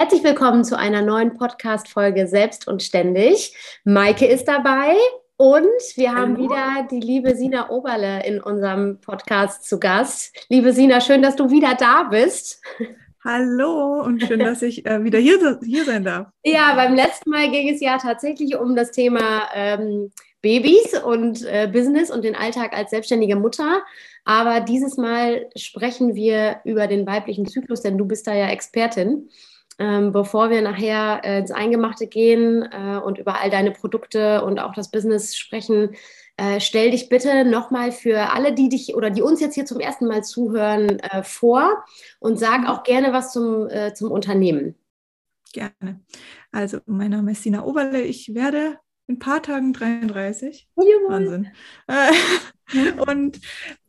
Herzlich willkommen zu einer neuen Podcast-Folge Selbst und Ständig. Maike ist dabei und wir haben Hallo. wieder die liebe Sina Oberle in unserem Podcast zu Gast. Liebe Sina, schön, dass du wieder da bist. Hallo und schön, dass ich äh, wieder hier, hier sein darf. Ja, beim letzten Mal ging es ja tatsächlich um das Thema ähm, Babys und äh, Business und den Alltag als selbstständige Mutter. Aber dieses Mal sprechen wir über den weiblichen Zyklus, denn du bist da ja Expertin. Ähm, bevor wir nachher äh, ins Eingemachte gehen äh, und über all deine Produkte und auch das Business sprechen, äh, stell dich bitte nochmal für alle, die dich oder die uns jetzt hier zum ersten Mal zuhören, äh, vor und sag auch gerne was zum, äh, zum Unternehmen. Gerne. Also, mein Name ist Sina Oberle. Ich werde in ein paar Tagen 33. Ja, Wahnsinn. Äh, und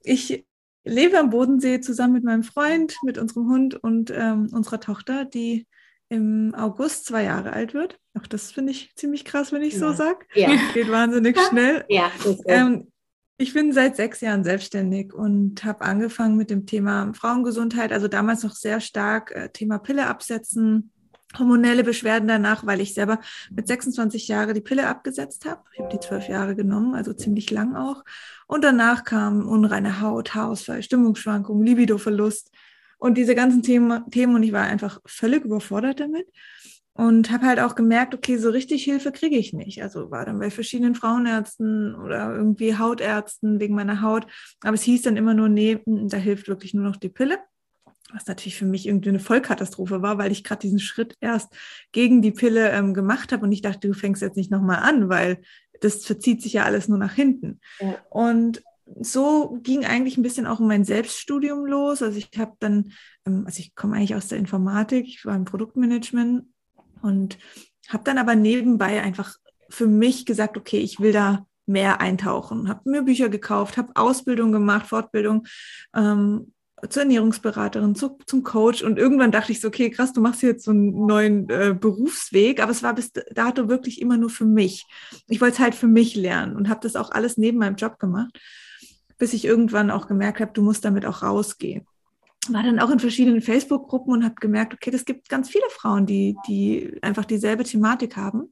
ich lebe am Bodensee zusammen mit meinem Freund, mit unserem Hund und ähm, unserer Tochter, die im August zwei Jahre alt wird. Auch das finde ich ziemlich krass, wenn ich ja. so sage. Ja. Geht wahnsinnig schnell. Ja, ähm, ich bin seit sechs Jahren selbstständig und habe angefangen mit dem Thema Frauengesundheit, also damals noch sehr stark äh, Thema Pille absetzen, hormonelle Beschwerden danach, weil ich selber mit 26 Jahren die Pille abgesetzt habe. Ich habe die zwölf Jahre genommen, also ziemlich lang auch. Und danach kam unreine Haut, Haarausfall, Stimmungsschwankungen, Libidoverlust und diese ganzen Themen, Themen und ich war einfach völlig überfordert damit und habe halt auch gemerkt, okay, so richtig Hilfe kriege ich nicht. Also war dann bei verschiedenen Frauenärzten oder irgendwie Hautärzten wegen meiner Haut, aber es hieß dann immer nur, nee, da hilft wirklich nur noch die Pille. Was natürlich für mich irgendwie eine Vollkatastrophe war, weil ich gerade diesen Schritt erst gegen die Pille ähm, gemacht habe und ich dachte, du fängst jetzt nicht nochmal an, weil das verzieht sich ja alles nur nach hinten. Ja. Und so ging eigentlich ein bisschen auch mein Selbststudium los. Also ich habe dann, ähm, also ich komme eigentlich aus der Informatik, ich war im Produktmanagement und habe dann aber nebenbei einfach für mich gesagt, okay, ich will da mehr eintauchen, habe mir Bücher gekauft, habe Ausbildung gemacht, Fortbildung ähm, zur Ernährungsberaterin, zu, zum Coach und irgendwann dachte ich so, okay, krass, du machst jetzt so einen neuen äh, Berufsweg, aber es war bis dato wirklich immer nur für mich. Ich wollte es halt für mich lernen und habe das auch alles neben meinem Job gemacht bis ich irgendwann auch gemerkt habe, du musst damit auch rausgehen. War dann auch in verschiedenen Facebook-Gruppen und habe gemerkt, okay, das gibt ganz viele Frauen, die, die einfach dieselbe Thematik haben.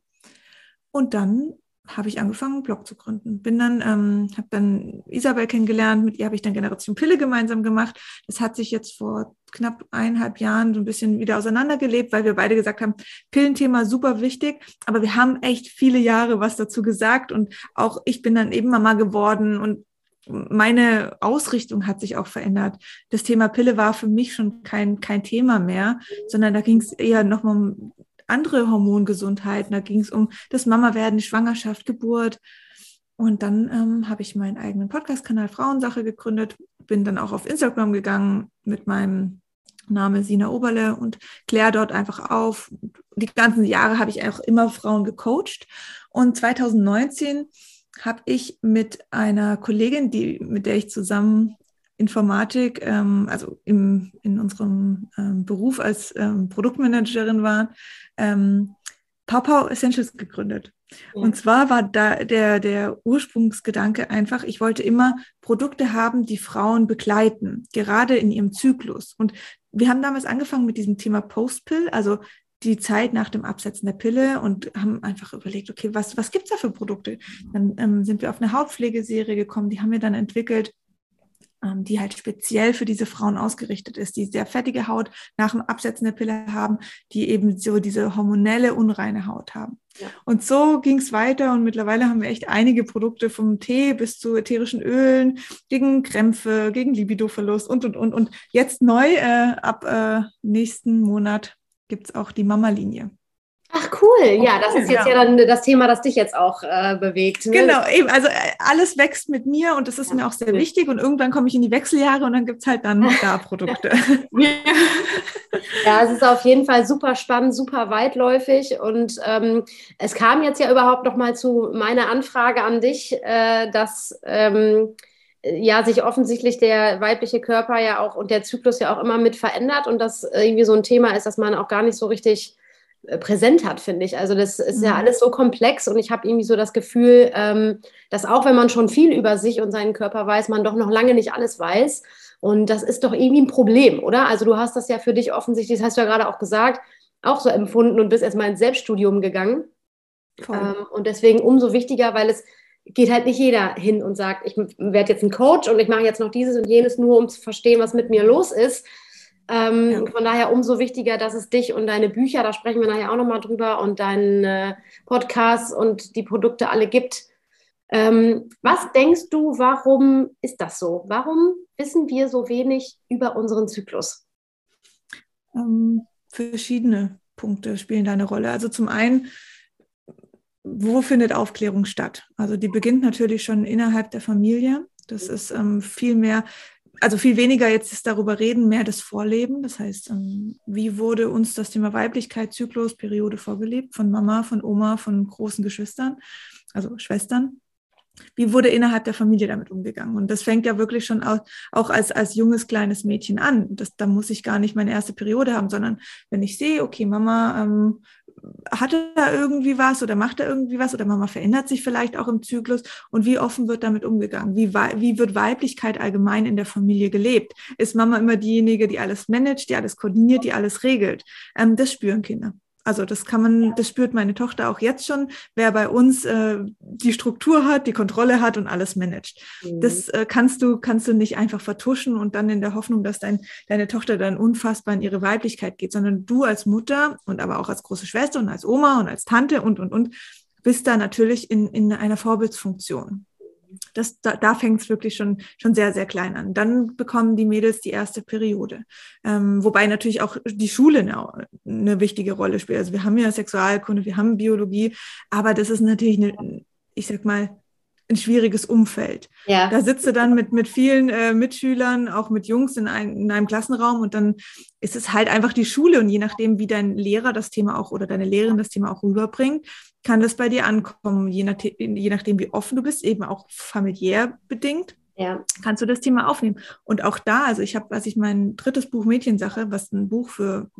Und dann habe ich angefangen, einen Blog zu gründen. Bin dann, ähm, habe dann Isabel kennengelernt, mit ihr habe ich dann Generation Pille gemeinsam gemacht. Das hat sich jetzt vor knapp eineinhalb Jahren so ein bisschen wieder auseinandergelebt, weil wir beide gesagt haben, Pillenthema super wichtig, aber wir haben echt viele Jahre was dazu gesagt und auch ich bin dann eben Mama geworden und meine Ausrichtung hat sich auch verändert. Das Thema Pille war für mich schon kein, kein Thema mehr, sondern da ging es eher nochmal um andere Hormongesundheiten. Da ging es um das Mama-Werden, Schwangerschaft, Geburt. Und dann ähm, habe ich meinen eigenen Podcast-Kanal Frauensache gegründet, bin dann auch auf Instagram gegangen mit meinem Name Sina Oberle und kläre dort einfach auf. Die ganzen Jahre habe ich auch immer Frauen gecoacht. Und 2019 habe ich mit einer Kollegin, die, mit der ich zusammen Informatik, ähm, also im, in unserem ähm, Beruf als ähm, Produktmanagerin war, ähm, Pau Essentials gegründet. Und zwar war da der, der Ursprungsgedanke einfach, ich wollte immer Produkte haben, die Frauen begleiten, gerade in ihrem Zyklus. Und wir haben damals angefangen mit diesem Thema Postpill, also die Zeit nach dem Absetzen der Pille und haben einfach überlegt, okay, was, was gibt's da für Produkte? Dann ähm, sind wir auf eine Hautpflegeserie gekommen, die haben wir dann entwickelt, ähm, die halt speziell für diese Frauen ausgerichtet ist, die sehr fettige Haut nach dem Absetzen der Pille haben, die eben so diese hormonelle, unreine Haut haben. Ja. Und so ging es weiter und mittlerweile haben wir echt einige Produkte vom Tee bis zu ätherischen Ölen gegen Krämpfe, gegen Libidoverlust und, und, und. Und jetzt neu, äh, ab äh, nächsten Monat gibt es auch die Mama-Linie. Ach cool, ja, das ist jetzt ja, ja dann das Thema, das dich jetzt auch äh, bewegt. Ne? Genau, eben, also äh, alles wächst mit mir und das ist ja, mir auch sehr cool. wichtig und irgendwann komme ich in die Wechseljahre und dann gibt es halt dann da Produkte. ja, es ist auf jeden Fall super spannend, super weitläufig und ähm, es kam jetzt ja überhaupt noch mal zu meiner Anfrage an dich, äh, dass ähm, ja sich offensichtlich der weibliche Körper ja auch und der Zyklus ja auch immer mit verändert und das irgendwie so ein Thema ist, dass man auch gar nicht so richtig äh, präsent hat, finde ich. Also das ist ja mhm. alles so komplex und ich habe irgendwie so das Gefühl, ähm, dass auch wenn man schon viel über sich und seinen Körper weiß, man doch noch lange nicht alles weiß. Und das ist doch irgendwie ein Problem, oder? Also du hast das ja für dich offensichtlich, das hast du ja gerade auch gesagt, auch so empfunden und bist erstmal ins Selbststudium gegangen. Ähm, und deswegen umso wichtiger, weil es geht halt nicht jeder hin und sagt, ich werde jetzt ein Coach und ich mache jetzt noch dieses und jenes nur, um zu verstehen, was mit mir los ist, ähm, ja. Von daher umso wichtiger, dass es dich und deine Bücher, da sprechen wir nachher auch nochmal drüber, und deinen äh, Podcast und die Produkte alle gibt. Ähm, was denkst du, warum ist das so? Warum wissen wir so wenig über unseren Zyklus? Ähm, verschiedene Punkte spielen da eine Rolle. Also zum einen, wo findet Aufklärung statt? Also die beginnt natürlich schon innerhalb der Familie. Das ist ähm, viel mehr also viel weniger jetzt ist darüber reden, mehr das Vorleben. Das heißt, ähm, wie wurde uns das Thema Weiblichkeit, Zyklus, Periode vorgelebt von Mama, von Oma, von großen Geschwistern, also Schwestern? Wie wurde innerhalb der Familie damit umgegangen? Und das fängt ja wirklich schon auch, auch als, als junges kleines Mädchen an. Das, da muss ich gar nicht meine erste Periode haben, sondern wenn ich sehe, okay, Mama ähm, hatte da irgendwie was oder macht da irgendwie was oder Mama verändert sich vielleicht auch im Zyklus und wie offen wird damit umgegangen? Wie, wie wird Weiblichkeit allgemein in der Familie gelebt? Ist Mama immer diejenige, die alles managt, die alles koordiniert, die alles regelt? Ähm, das spüren Kinder. Also das kann man, das spürt meine Tochter auch jetzt schon, wer bei uns äh, die Struktur hat, die Kontrolle hat und alles managt. Mhm. Das äh, kannst du, kannst du nicht einfach vertuschen und dann in der Hoffnung, dass dein, deine Tochter dann unfassbar in ihre Weiblichkeit geht, sondern du als Mutter und aber auch als große Schwester und als Oma und als Tante und und und bist da natürlich in, in einer Vorbildsfunktion das, da, da fängt es wirklich schon, schon sehr, sehr klein an. Dann bekommen die Mädels die erste Periode. Ähm, wobei natürlich auch die Schule eine, eine wichtige Rolle spielt. Also wir haben ja Sexualkunde, wir haben Biologie, aber das ist natürlich eine, ich sag mal, ein schwieriges Umfeld. Ja. Da sitzt du dann mit, mit vielen äh, Mitschülern, auch mit Jungs in, ein, in einem Klassenraum und dann ist es halt einfach die Schule und je nachdem, wie dein Lehrer das Thema auch oder deine Lehrerin das Thema auch rüberbringt, kann das bei dir ankommen, je, nach, je nachdem, wie offen du bist, eben auch familiär bedingt. Ja. Kannst du das Thema aufnehmen? Und auch da, also ich habe, als ich mein drittes Buch Mädchensache, was ein Buch für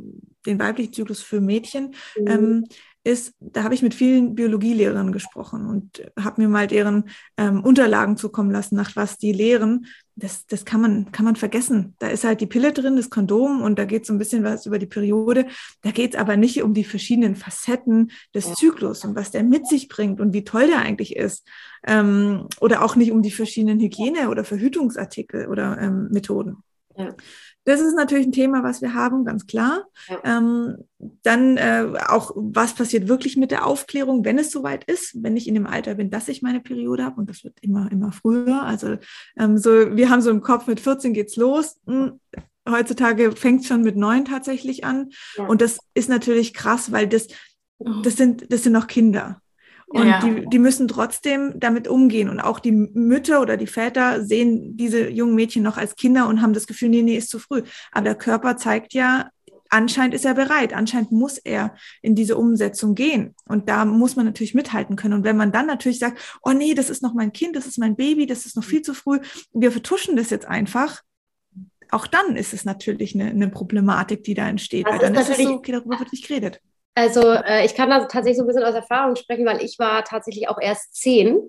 den weiblichen Zyklus für Mädchen mhm. ähm, ist, da habe ich mit vielen Biologielehrern gesprochen und habe mir mal deren ähm, Unterlagen zukommen lassen, nach was die lehren. Das, das kann, man, kann man vergessen. Da ist halt die Pille drin, das Kondom und da geht es so ein bisschen was über die Periode. Da geht es aber nicht um die verschiedenen Facetten des Zyklus und was der mit sich bringt und wie toll der eigentlich ist. Ähm, oder auch nicht um die verschiedenen Hygiene- oder Verhütungsartikel oder ähm, Methoden. Ja. Das ist natürlich ein Thema, was wir haben, ganz klar. Ja. Ähm, dann äh, auch, was passiert wirklich mit der Aufklärung, wenn es soweit ist, wenn ich in dem Alter bin, dass ich meine Periode habe. Und das wird immer, immer früher. Also ähm, so, wir haben so im Kopf, mit 14 geht's los. Hm, heutzutage fängt es schon mit neun tatsächlich an. Ja. Und das ist natürlich krass, weil das, oh. das sind, das sind noch Kinder. Und ja. die, die müssen trotzdem damit umgehen. Und auch die Mütter oder die Väter sehen diese jungen Mädchen noch als Kinder und haben das Gefühl, nee, nee, ist zu früh. Aber der Körper zeigt ja, anscheinend ist er bereit, anscheinend muss er in diese Umsetzung gehen. Und da muss man natürlich mithalten können. Und wenn man dann natürlich sagt, oh nee, das ist noch mein Kind, das ist mein Baby, das ist noch viel zu früh, wir vertuschen das jetzt einfach, auch dann ist es natürlich eine, eine Problematik, die da entsteht. Das weil dann ist, ist es so, okay, darüber wird nicht geredet. Also äh, ich kann da tatsächlich so ein bisschen aus Erfahrung sprechen, weil ich war tatsächlich auch erst zehn,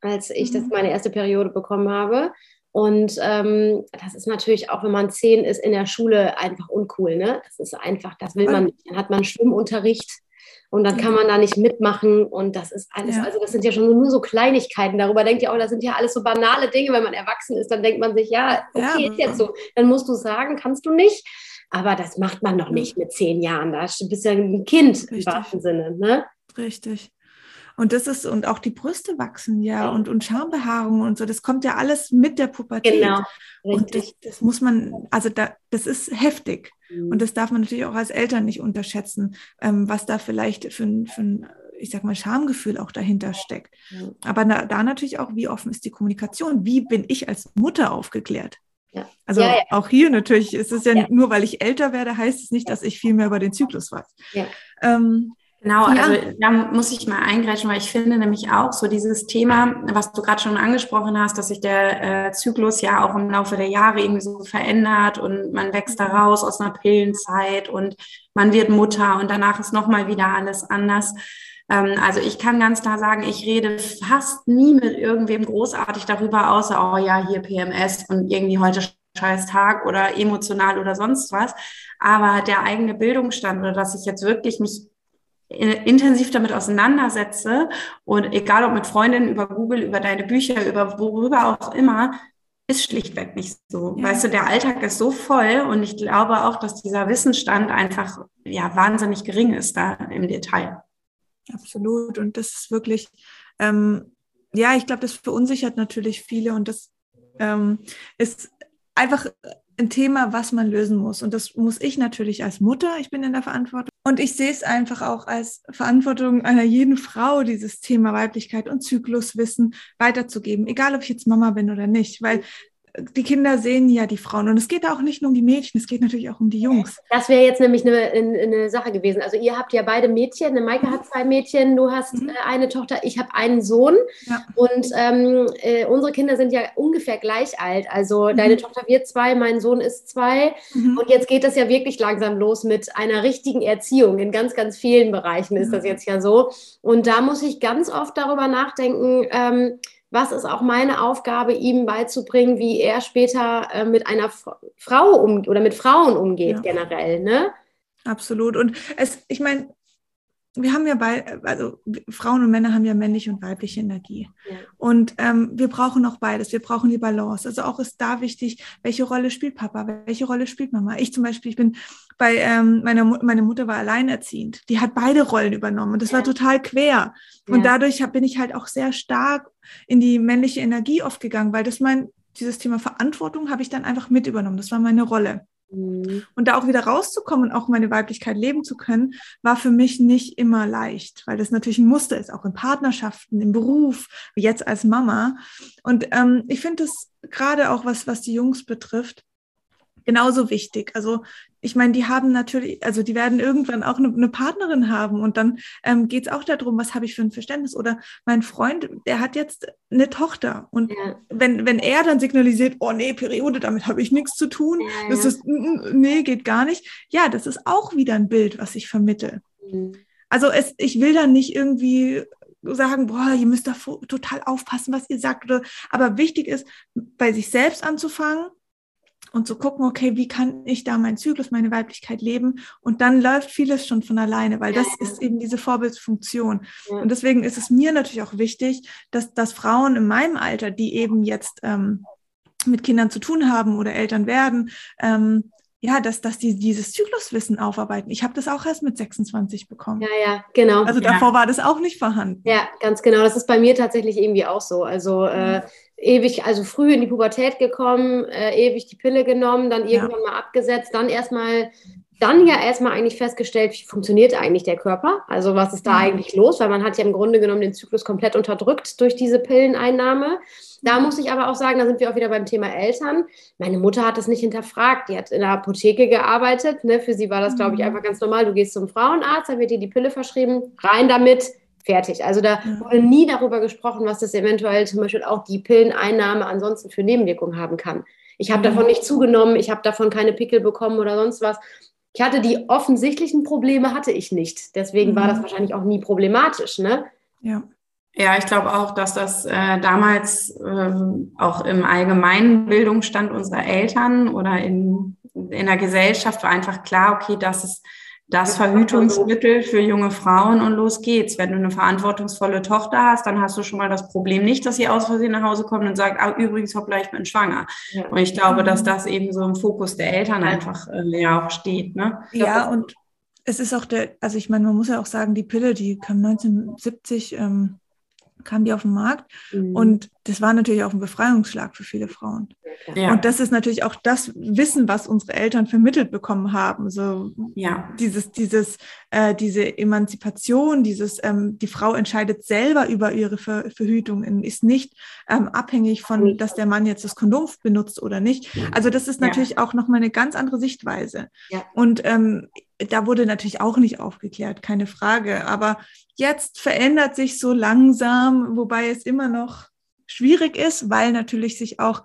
als ich mhm. das meine erste Periode bekommen habe. Und ähm, das ist natürlich auch, wenn man zehn ist, in der Schule einfach uncool. Ne? Das ist einfach, das will man nicht. Dann hat man Schwimmunterricht und dann kann man da nicht mitmachen und das ist alles, ja. also das sind ja schon nur so Kleinigkeiten. Darüber denkt ihr auch, das sind ja alles so banale Dinge. Wenn man erwachsen ist, dann denkt man sich, ja, okay, ja. ist jetzt so. Dann musst du sagen, kannst du nicht. Aber das macht man noch nicht mit zehn Jahren. Da bist du ja ein Kind Richtig. im wahrsten Sinne. Ne? Richtig. Und das ist, und auch die Brüste wachsen ja und, und Schambehaarung und so, das kommt ja alles mit der Pubertät. Genau. Und das, das, muss man, also da, das ist heftig. Mhm. Und das darf man natürlich auch als Eltern nicht unterschätzen, ähm, was da vielleicht für ein, für ein ich sag mal, Schamgefühl auch dahinter steckt. Ja. Aber da, da, natürlich auch, wie offen ist die Kommunikation? Wie bin ich als Mutter aufgeklärt? Ja. Also ja, auch hier natürlich ist es ja, nur, weil ich älter werde, heißt es nicht, dass ich viel mehr über den Zyklus weiß. Ähm, Genau, ja. also da muss ich mal eingreifen, weil ich finde nämlich auch so dieses Thema, was du gerade schon angesprochen hast, dass sich der äh, Zyklus ja auch im Laufe der Jahre irgendwie so verändert und man wächst da raus aus einer Pillenzeit und man wird Mutter und danach ist nochmal wieder alles anders. Ähm, also ich kann ganz klar sagen, ich rede fast nie mit irgendwem großartig darüber, außer, oh ja, hier PMS und irgendwie heute scheiß Tag oder emotional oder sonst was. Aber der eigene Bildungsstand oder dass ich jetzt wirklich mich intensiv damit auseinandersetze und egal ob mit Freundinnen über Google, über deine Bücher, über worüber auch immer, ist schlichtweg nicht so. Ja. Weißt du, der Alltag ist so voll und ich glaube auch, dass dieser Wissensstand einfach ja wahnsinnig gering ist da im Detail. Absolut. Und das ist wirklich, ähm, ja, ich glaube, das verunsichert natürlich viele und das ähm, ist einfach ein Thema, was man lösen muss. Und das muss ich natürlich als Mutter, ich bin in der Verantwortung. Und ich sehe es einfach auch als Verantwortung einer jeden Frau, dieses Thema Weiblichkeit und Zykluswissen weiterzugeben, egal ob ich jetzt Mama bin oder nicht, weil die Kinder sehen ja die Frauen. Und es geht auch nicht nur um die Mädchen, es geht natürlich auch um die Jungs. Das wäre jetzt nämlich eine, eine, Sache gewesen. Also ihr habt ja beide Mädchen. Eine Maike mhm. hat zwei Mädchen, du hast mhm. Äh, eine Tochter, ich habe einen Sohn. Ja. Und ähm, äh, unsere Kinder sind ja ungefähr gleich alt. Also mhm. deine Tochter wird zwei, mein Sohn ist zwei. Mhm. Und jetzt geht das ja wirklich langsam los mit einer richtigen Erziehung. In ganz, ganz vielen Bereichen ist das jetzt ja so. Und da muss ich ganz oft darüber nachdenken, ähm, was ist auch meine Aufgabe, ihm beizubringen, wie er später äh, mit einer Frau um oder mit Frauen umgeht ja. generell, ne? Absolut. Und es, ich meine, wir haben ja bei, also Frauen und Männer haben ja männliche und weibliche Energie. Ja. Und ähm, wir brauchen auch beides. Wir brauchen die Balance. Also auch ist da wichtig, welche Rolle spielt Papa, welche Rolle spielt Mama. Ich zum Beispiel, ich bin bei ähm, meiner meine Mutter war alleinerziehend. Die hat beide Rollen übernommen und das ja. war total quer. Ja. Und dadurch hab, bin ich halt auch sehr stark in die männliche Energie oft gegangen, weil das mein dieses Thema Verantwortung habe ich dann einfach mit übernommen. Das war meine Rolle. Mhm. Und da auch wieder rauszukommen und auch meine Weiblichkeit leben zu können, war für mich nicht immer leicht, weil das natürlich ein Muster ist, auch in Partnerschaften, im Beruf, jetzt als Mama. Und ähm, ich finde das gerade auch was, was die Jungs betrifft, genauso wichtig. Also ich meine, die haben natürlich, also die werden irgendwann auch eine, eine Partnerin haben und dann ähm, geht es auch darum, was habe ich für ein Verständnis. Oder mein Freund, der hat jetzt eine Tochter und ja. wenn, wenn er dann signalisiert, oh nee, Periode, damit habe ich nichts zu tun, ja, das ist, nee, geht gar nicht. Ja, das ist auch wieder ein Bild, was ich vermittel. Mhm. Also es, ich will da nicht irgendwie sagen, boah, ihr müsst da total aufpassen, was ihr sagt. Oder, aber wichtig ist, bei sich selbst anzufangen und zu gucken, okay, wie kann ich da meinen Zyklus, meine Weiblichkeit leben? Und dann läuft vieles schon von alleine, weil das ist eben diese Vorbildsfunktion. Und deswegen ist es mir natürlich auch wichtig, dass, dass Frauen in meinem Alter, die eben jetzt ähm, mit Kindern zu tun haben oder Eltern werden, ähm, ja, dass, dass die dieses Zykluswissen aufarbeiten. Ich habe das auch erst mit 26 bekommen. Ja, ja, genau. Also davor ja. war das auch nicht vorhanden. Ja, ganz genau. Das ist bei mir tatsächlich irgendwie auch so. Also äh, ewig, also früh in die Pubertät gekommen, äh, ewig die Pille genommen, dann irgendwann ja. mal abgesetzt, dann erstmal, dann ja erstmal eigentlich festgestellt, wie funktioniert eigentlich der Körper? Also was ist da ja. eigentlich los? Weil man hat ja im Grunde genommen den Zyklus komplett unterdrückt durch diese Pilleneinnahme. Da muss ich aber auch sagen, da sind wir auch wieder beim Thema Eltern. Meine Mutter hat das nicht hinterfragt. Die hat in der Apotheke gearbeitet. Ne? Für sie war das, glaube ich, mhm. einfach ganz normal. Du gehst zum Frauenarzt, dann wird dir die Pille verschrieben, rein damit, fertig. Also da wurde nie darüber gesprochen, was das eventuell zum Beispiel auch die Pilleneinnahme ansonsten für Nebenwirkungen haben kann. Ich habe davon nicht zugenommen, ich habe davon keine Pickel bekommen oder sonst was. ich hatte die offensichtlichen Probleme, hatte ich nicht. Deswegen mhm. war das mhm. wahrscheinlich auch nie problematisch, ne? Ja. Ja, ich glaube auch, dass das äh, damals äh, auch im allgemeinen Bildungsstand unserer Eltern oder in, in der Gesellschaft war einfach klar, okay, das ist das Verhütungsmittel für junge Frauen und los geht's. Wenn du eine verantwortungsvolle Tochter hast, dann hast du schon mal das Problem nicht, dass sie aus Versehen nach Hause kommt und sagt, ah, übrigens, hoppla, ich bin schwanger. Ja. Und ich glaube, dass das eben so im Fokus der Eltern einfach äh, ja auch steht. Ne? Ja, und es ist auch der, also ich meine, man muss ja auch sagen, die Pille, die kam 1970 ähm, kam die auf den Markt. Mhm. Und das war natürlich auch ein Befreiungsschlag für viele Frauen. Ja. Und das ist natürlich auch das Wissen, was unsere Eltern vermittelt bekommen haben. So ja. dieses, dieses, äh, diese Emanzipation, dieses, ähm, die Frau entscheidet selber über ihre Ver Verhütung, ist nicht ähm, abhängig von, dass der Mann jetzt das Kondom benutzt oder nicht. Also das ist natürlich ja. auch nochmal eine ganz andere Sichtweise. Ja. Und ähm, da wurde natürlich auch nicht aufgeklärt, keine Frage. Aber jetzt verändert sich so langsam, wobei es immer noch schwierig ist, weil natürlich sich auch,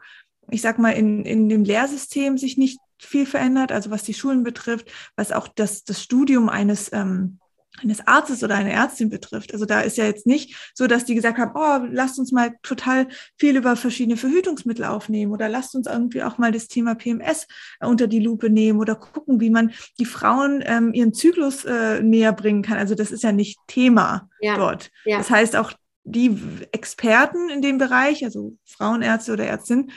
ich sag mal, in, in dem Lehrsystem sich nicht viel verändert, also was die Schulen betrifft, was auch das, das Studium eines ähm, eines Arztes oder einer Ärztin betrifft. Also da ist ja jetzt nicht so, dass die gesagt haben, oh, lasst uns mal total viel über verschiedene Verhütungsmittel aufnehmen oder lasst uns irgendwie auch mal das Thema PMS unter die Lupe nehmen oder gucken, wie man die Frauen ähm, ihren Zyklus äh, näher bringen kann. Also das ist ja nicht Thema ja. dort. Ja. Das heißt auch die Experten in dem Bereich, also Frauenärzte oder Ärztinnen,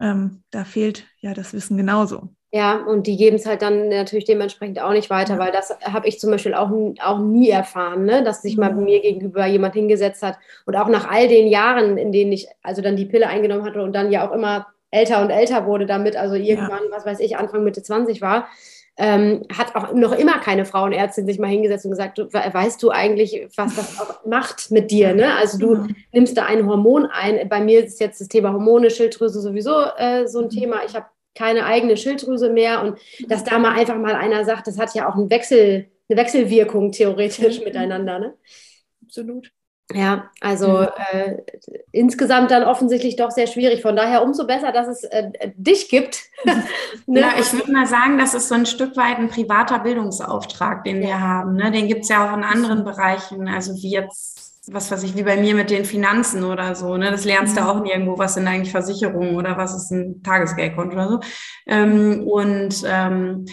ähm, da fehlt ja das Wissen genauso. Ja, und die geben es halt dann natürlich dementsprechend auch nicht weiter, weil das habe ich zum Beispiel auch, auch nie erfahren, ne? dass sich mal mhm. mir gegenüber jemand hingesetzt hat und auch nach all den Jahren, in denen ich also dann die Pille eingenommen hatte und dann ja auch immer älter und älter wurde damit, also irgendwann, ja. was weiß ich, Anfang Mitte 20 war, ähm, hat auch noch immer keine Frauenärztin sich mal hingesetzt und gesagt, du, weißt du eigentlich, was das auch macht mit dir? Ne? Also du mhm. nimmst da ein Hormon ein. Bei mir ist jetzt das Thema Hormone, Schilddrüse sowieso äh, so ein mhm. Thema. Ich habe keine eigene Schilddrüse mehr und dass da mal einfach mal einer sagt, das hat ja auch einen Wechsel, eine Wechselwirkung theoretisch mhm. miteinander. Ne? Absolut. Ja, also mhm. äh, insgesamt dann offensichtlich doch sehr schwierig. Von daher umso besser, dass es äh, dich gibt. ne? Ja, ich würde mal sagen, das ist so ein Stück weit ein privater Bildungsauftrag, den ja. wir haben. Ne? Den gibt es ja auch in anderen Bereichen, also wie jetzt was weiß ich, wie bei mir mit den Finanzen oder so. Ne? Das lernst du mhm. auch nirgendwo, was sind eigentlich Versicherungen oder was ist ein Tagesgeldkonto oder so. Ähm, und ähm,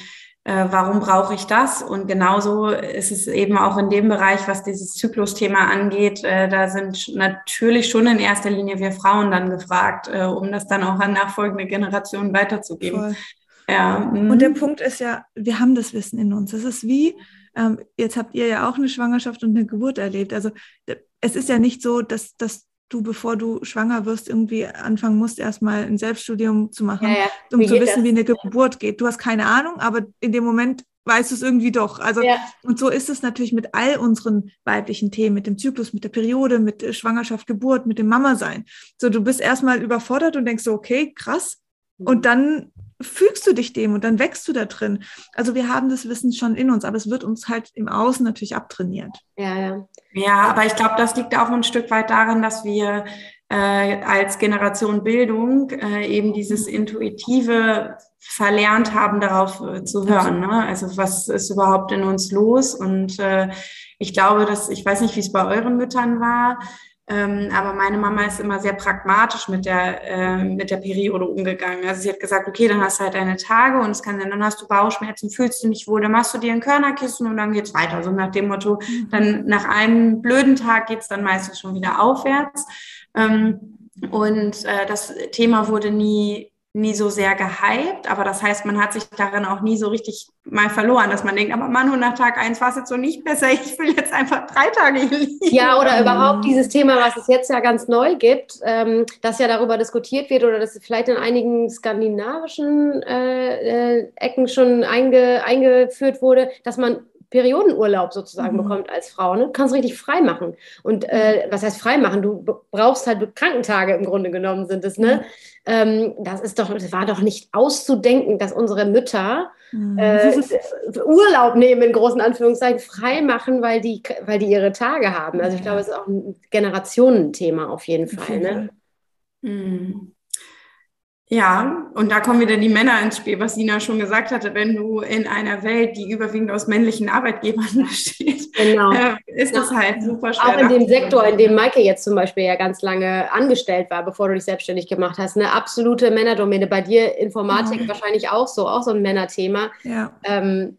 äh, warum brauche ich das? Und genauso ist es eben auch in dem Bereich, was dieses Zyklusthema angeht, äh, da sind natürlich schon in erster Linie wir Frauen dann gefragt, äh, um das dann auch an nachfolgende Generationen weiterzugeben. Voll. Ja. Und der mhm. Punkt ist ja, wir haben das Wissen in uns. Es ist wie, ähm, jetzt habt ihr ja auch eine Schwangerschaft und eine Geburt erlebt. Also es ist ja nicht so, dass, dass du, bevor du schwanger wirst, irgendwie anfangen musst, erstmal ein Selbststudium zu machen, ja, ja. um wie zu wissen, das? wie eine Geburt geht. Du hast keine Ahnung, aber in dem Moment weißt du es irgendwie doch. Also, ja. und so ist es natürlich mit all unseren weiblichen Themen, mit dem Zyklus, mit der Periode, mit Schwangerschaft, Geburt, mit dem Mama-Sein. So, du bist erstmal überfordert und denkst so, okay, krass. Und mhm. dann fügst du dich dem und dann wächst du da drin. Also wir haben das Wissen schon in uns, aber es wird uns halt im Außen natürlich abtrainiert. Ja, ja. Ja, aber ich glaube, das liegt auch ein Stück weit darin, dass wir äh, als Generation Bildung äh, eben dieses Intuitive verlernt haben, darauf äh, zu hören. Ne? Also was ist überhaupt in uns los? Und äh, ich glaube, dass, ich weiß nicht, wie es bei euren Müttern war, ähm, aber meine Mama ist immer sehr pragmatisch mit der, äh, mit der Periode umgegangen. Also sie hat gesagt, okay, dann hast du halt deine Tage und es kann sein, dann hast du Bauchschmerzen, fühlst du nicht wohl, dann machst du dir ein Körnerkissen und dann geht's weiter. So nach dem Motto, mhm. dann nach einem blöden Tag geht's dann meistens schon wieder aufwärts. Ähm, und äh, das Thema wurde nie nie so sehr gehypt, aber das heißt, man hat sich darin auch nie so richtig mal verloren, dass man denkt, aber Mann, und nach Tag eins war es jetzt so nicht besser, ich will jetzt einfach drei Tage hier liegen. Ja, oder überhaupt dieses Thema, was es jetzt ja ganz neu gibt, ähm, dass ja darüber diskutiert wird oder dass vielleicht in einigen skandinavischen äh, äh, Ecken schon einge, eingeführt wurde, dass man Periodenurlaub sozusagen mhm. bekommt als Frau. Ne? Du kannst richtig frei machen. Und äh, mhm. was heißt frei machen? Du brauchst halt Krankentage im Grunde genommen sind es. Ne? Mhm. Ähm, das ist doch, das war doch nicht auszudenken, dass unsere Mütter mhm. äh, Urlaub nehmen, in großen Anführungszeichen, frei machen, weil die, weil die ihre Tage haben. Also ich glaube, es ist auch ein Generationenthema auf jeden Fall. Ne? Ja, und da kommen wieder die Männer ins Spiel, was Sina schon gesagt hatte. Wenn du in einer Welt, die überwiegend aus männlichen Arbeitgebern besteht, genau. äh, ist ja. das halt super schwer. Auch in dem Sektor, in dem Maike jetzt zum Beispiel ja ganz lange angestellt war, bevor du dich selbstständig gemacht hast. Eine absolute Männerdomäne. Bei dir Informatik mhm. wahrscheinlich auch so, auch so ein Männerthema. Ja. Ähm,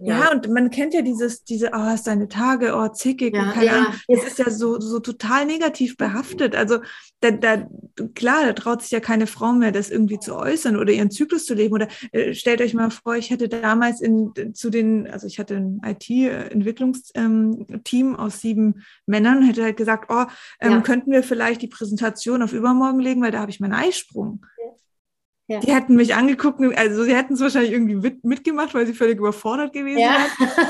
ja. ja. und man kennt ja dieses, diese, oh, hast deine Tage, oh, zickig, ja, keine. Ahnung. Das ist ja so, so total negativ behaftet. Also, da, da, klar, da traut sich ja keine Frau mehr, das irgendwie zu äußern oder ihren Zyklus zu leben. Oder äh, stellt euch mal vor, ich hatte damals in, zu den, also ich hatte ein IT-Entwicklungsteam ähm, aus sieben Männern, hätte halt gesagt, oh, ähm, könnten wir vielleicht die Präsentation auf übermorgen legen, weil da habe ich meinen Eisprung. Ja. Die hätten mich angeguckt, also sie hätten es wahrscheinlich irgendwie mit, mitgemacht, weil sie völlig überfordert gewesen ja.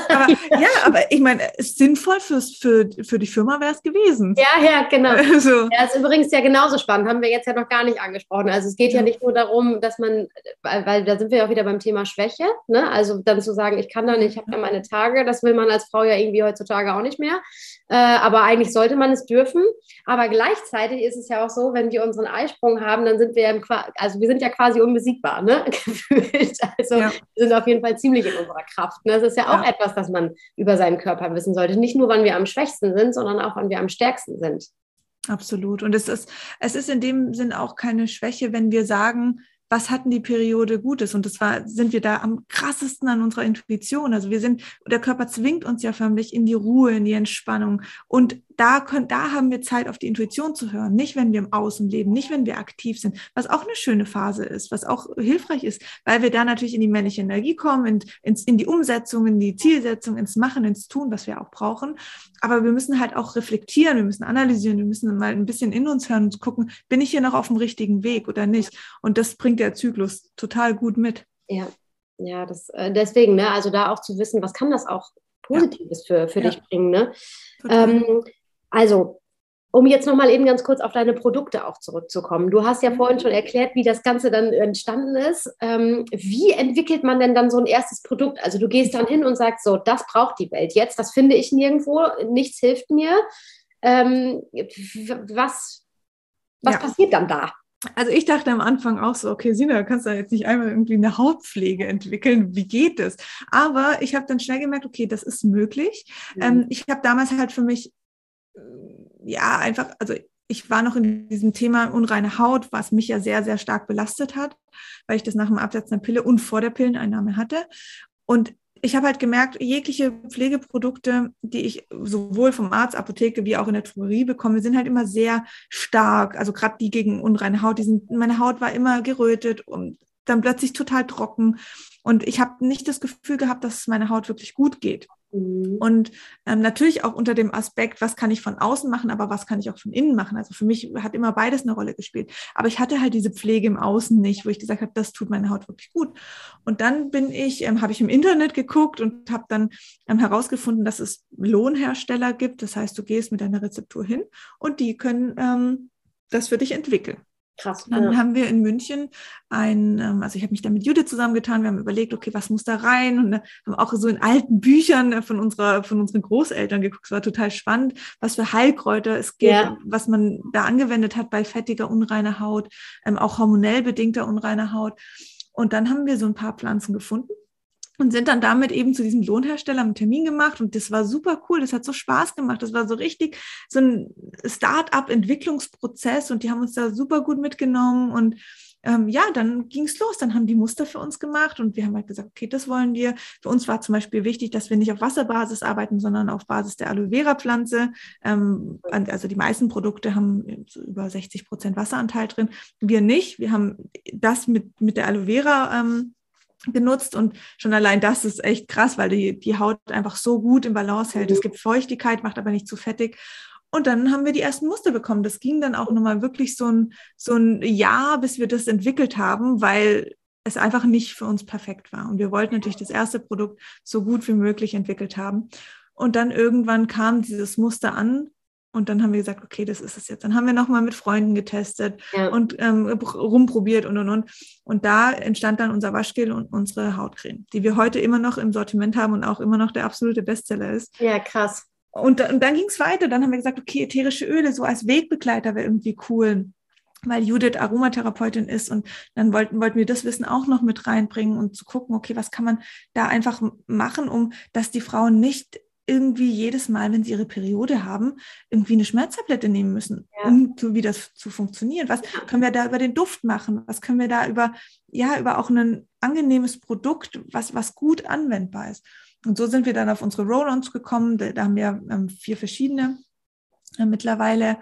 Aber, ja, aber ich meine, sinnvoll fürs, für, für die Firma wäre es gewesen. Ja, ja, genau. Also. Ja, ist übrigens ja genauso spannend, haben wir jetzt ja noch gar nicht angesprochen. Also es geht ja, ja nicht nur darum, dass man, weil, weil, da sind wir ja auch wieder beim Thema Schwäche, ne? also dann zu sagen, ich kann da nicht, ich habe da meine Tage, das will man als Frau ja irgendwie heutzutage auch nicht mehr. Äh, aber eigentlich sollte man es dürfen. Aber gleichzeitig ist es ja auch so, wenn wir unseren Eisprung haben, dann sind wir im, also wir sind ja quasi unbesiegbar, ne? Gefühlt. Also ja. wir sind auf jeden Fall ziemlich in unserer Kraft. Ne? Das ist ja auch ja. etwas, das man über seinen Körper wissen sollte. Nicht nur, wann wir am schwächsten sind, sondern auch, wann wir am stärksten sind. Absolut. Und es ist, es ist in dem Sinn auch keine Schwäche, wenn wir sagen, was hatten die Periode Gutes? Und das war, sind wir da am krassesten an unserer Intuition. Also wir sind, der Körper zwingt uns ja förmlich in die Ruhe, in die Entspannung. Und da können, da haben wir Zeit, auf die Intuition zu hören. Nicht, wenn wir im Außen leben, nicht, wenn wir aktiv sind, was auch eine schöne Phase ist, was auch hilfreich ist, weil wir da natürlich in die männliche Energie kommen, in, ins, in die Umsetzung, in die Zielsetzung, ins Machen, ins Tun, was wir auch brauchen. Aber wir müssen halt auch reflektieren, wir müssen analysieren, wir müssen mal ein bisschen in uns hören und gucken, bin ich hier noch auf dem richtigen Weg oder nicht? Und das bringt der Zyklus total gut mit. Ja, ja, das, äh, deswegen, ne, also da auch zu wissen, was kann das auch Positives ja. für, für ja. dich bringen, ne? Ähm, also, um jetzt nochmal eben ganz kurz auf deine Produkte auch zurückzukommen. Du hast ja mhm. vorhin schon erklärt, wie das Ganze dann entstanden ist. Ähm, wie entwickelt man denn dann so ein erstes Produkt? Also du gehst dann hin und sagst so, das braucht die Welt jetzt, das finde ich nirgendwo, nichts hilft mir. Ähm, was was ja. passiert dann da? Also ich dachte am Anfang auch so, okay, Sina, du kannst da jetzt nicht einmal irgendwie eine Hautpflege entwickeln. Wie geht das? Aber ich habe dann schnell gemerkt, okay, das ist möglich. Mhm. Ähm, ich habe damals halt für mich ja, einfach, also ich war noch in diesem Thema unreine Haut, was mich ja sehr, sehr stark belastet hat, weil ich das nach dem Absetzen der Pille und vor der Pilleneinnahme hatte. Und ich habe halt gemerkt, jegliche Pflegeprodukte, die ich sowohl vom Arzt, Apotheke wie auch in der Drogerie bekomme, sind halt immer sehr stark. Also gerade die gegen unreine Haut, die sind, meine Haut war immer gerötet und dann plötzlich total trocken. Und ich habe nicht das Gefühl gehabt, dass es meiner Haut wirklich gut geht. Mhm. Und ähm, natürlich auch unter dem Aspekt, was kann ich von außen machen, aber was kann ich auch von innen machen. Also für mich hat immer beides eine Rolle gespielt. Aber ich hatte halt diese Pflege im Außen nicht, wo ich gesagt habe, das tut meine Haut wirklich gut. Und dann bin ich, ähm, habe ich im Internet geguckt und habe dann ähm, herausgefunden, dass es Lohnhersteller gibt. Das heißt, du gehst mit deiner Rezeptur hin und die können ähm, das für dich entwickeln. Krass. Dann ja. haben wir in München ein, ähm, also ich habe mich da mit Judith zusammengetan, wir haben überlegt, okay, was muss da rein? Und haben auch so in alten Büchern von unserer, von unseren Großeltern geguckt. Es war total spannend, was für Heilkräuter es gibt, ja. was man da angewendet hat bei fettiger, unreiner Haut, ähm, auch hormonell bedingter unreiner Haut. Und dann haben wir so ein paar Pflanzen gefunden und sind dann damit eben zu diesem Lohnhersteller einen Termin gemacht und das war super cool, das hat so Spaß gemacht, das war so richtig so ein Start-up-Entwicklungsprozess und die haben uns da super gut mitgenommen und ähm, ja, dann ging es los, dann haben die Muster für uns gemacht und wir haben halt gesagt, okay, das wollen wir. Für uns war zum Beispiel wichtig, dass wir nicht auf Wasserbasis arbeiten, sondern auf Basis der Aloe Vera Pflanze. Ähm, also die meisten Produkte haben so über 60 Prozent Wasseranteil drin. Wir nicht. Wir haben das mit, mit der Aloe Vera ähm, genutzt und schon allein das ist echt krass, weil die, die Haut einfach so gut im Balance hält. Es gibt Feuchtigkeit, macht aber nicht zu fettig. Und dann haben wir die ersten Muster bekommen. Das ging dann auch nochmal wirklich so ein, so ein Jahr, bis wir das entwickelt haben, weil es einfach nicht für uns perfekt war. Und wir wollten natürlich das erste Produkt so gut wie möglich entwickelt haben. Und dann irgendwann kam dieses Muster an und dann haben wir gesagt, okay, das ist es jetzt. Dann haben wir nochmal mit Freunden getestet ja. und ähm, rumprobiert und und und. Und da entstand dann unser Waschgel und unsere Hautcreme, die wir heute immer noch im Sortiment haben und auch immer noch der absolute Bestseller ist. Ja, krass. Und, und dann ging es weiter. Dann haben wir gesagt, okay, ätherische Öle so als Wegbegleiter wäre irgendwie cool. weil Judith Aromatherapeutin ist und dann wollten, wollten wir das Wissen auch noch mit reinbringen und zu gucken, okay, was kann man da einfach machen, um dass die Frauen nicht irgendwie jedes Mal, wenn sie ihre Periode haben, irgendwie eine Schmerztablette nehmen müssen, ja. um zu, wie das zu funktionieren. Was können wir da über den Duft machen? Was können wir da über, ja, über auch ein angenehmes Produkt, was, was gut anwendbar ist? Und so sind wir dann auf unsere Roll-ons gekommen. Da, da haben wir ähm, vier verschiedene äh, mittlerweile.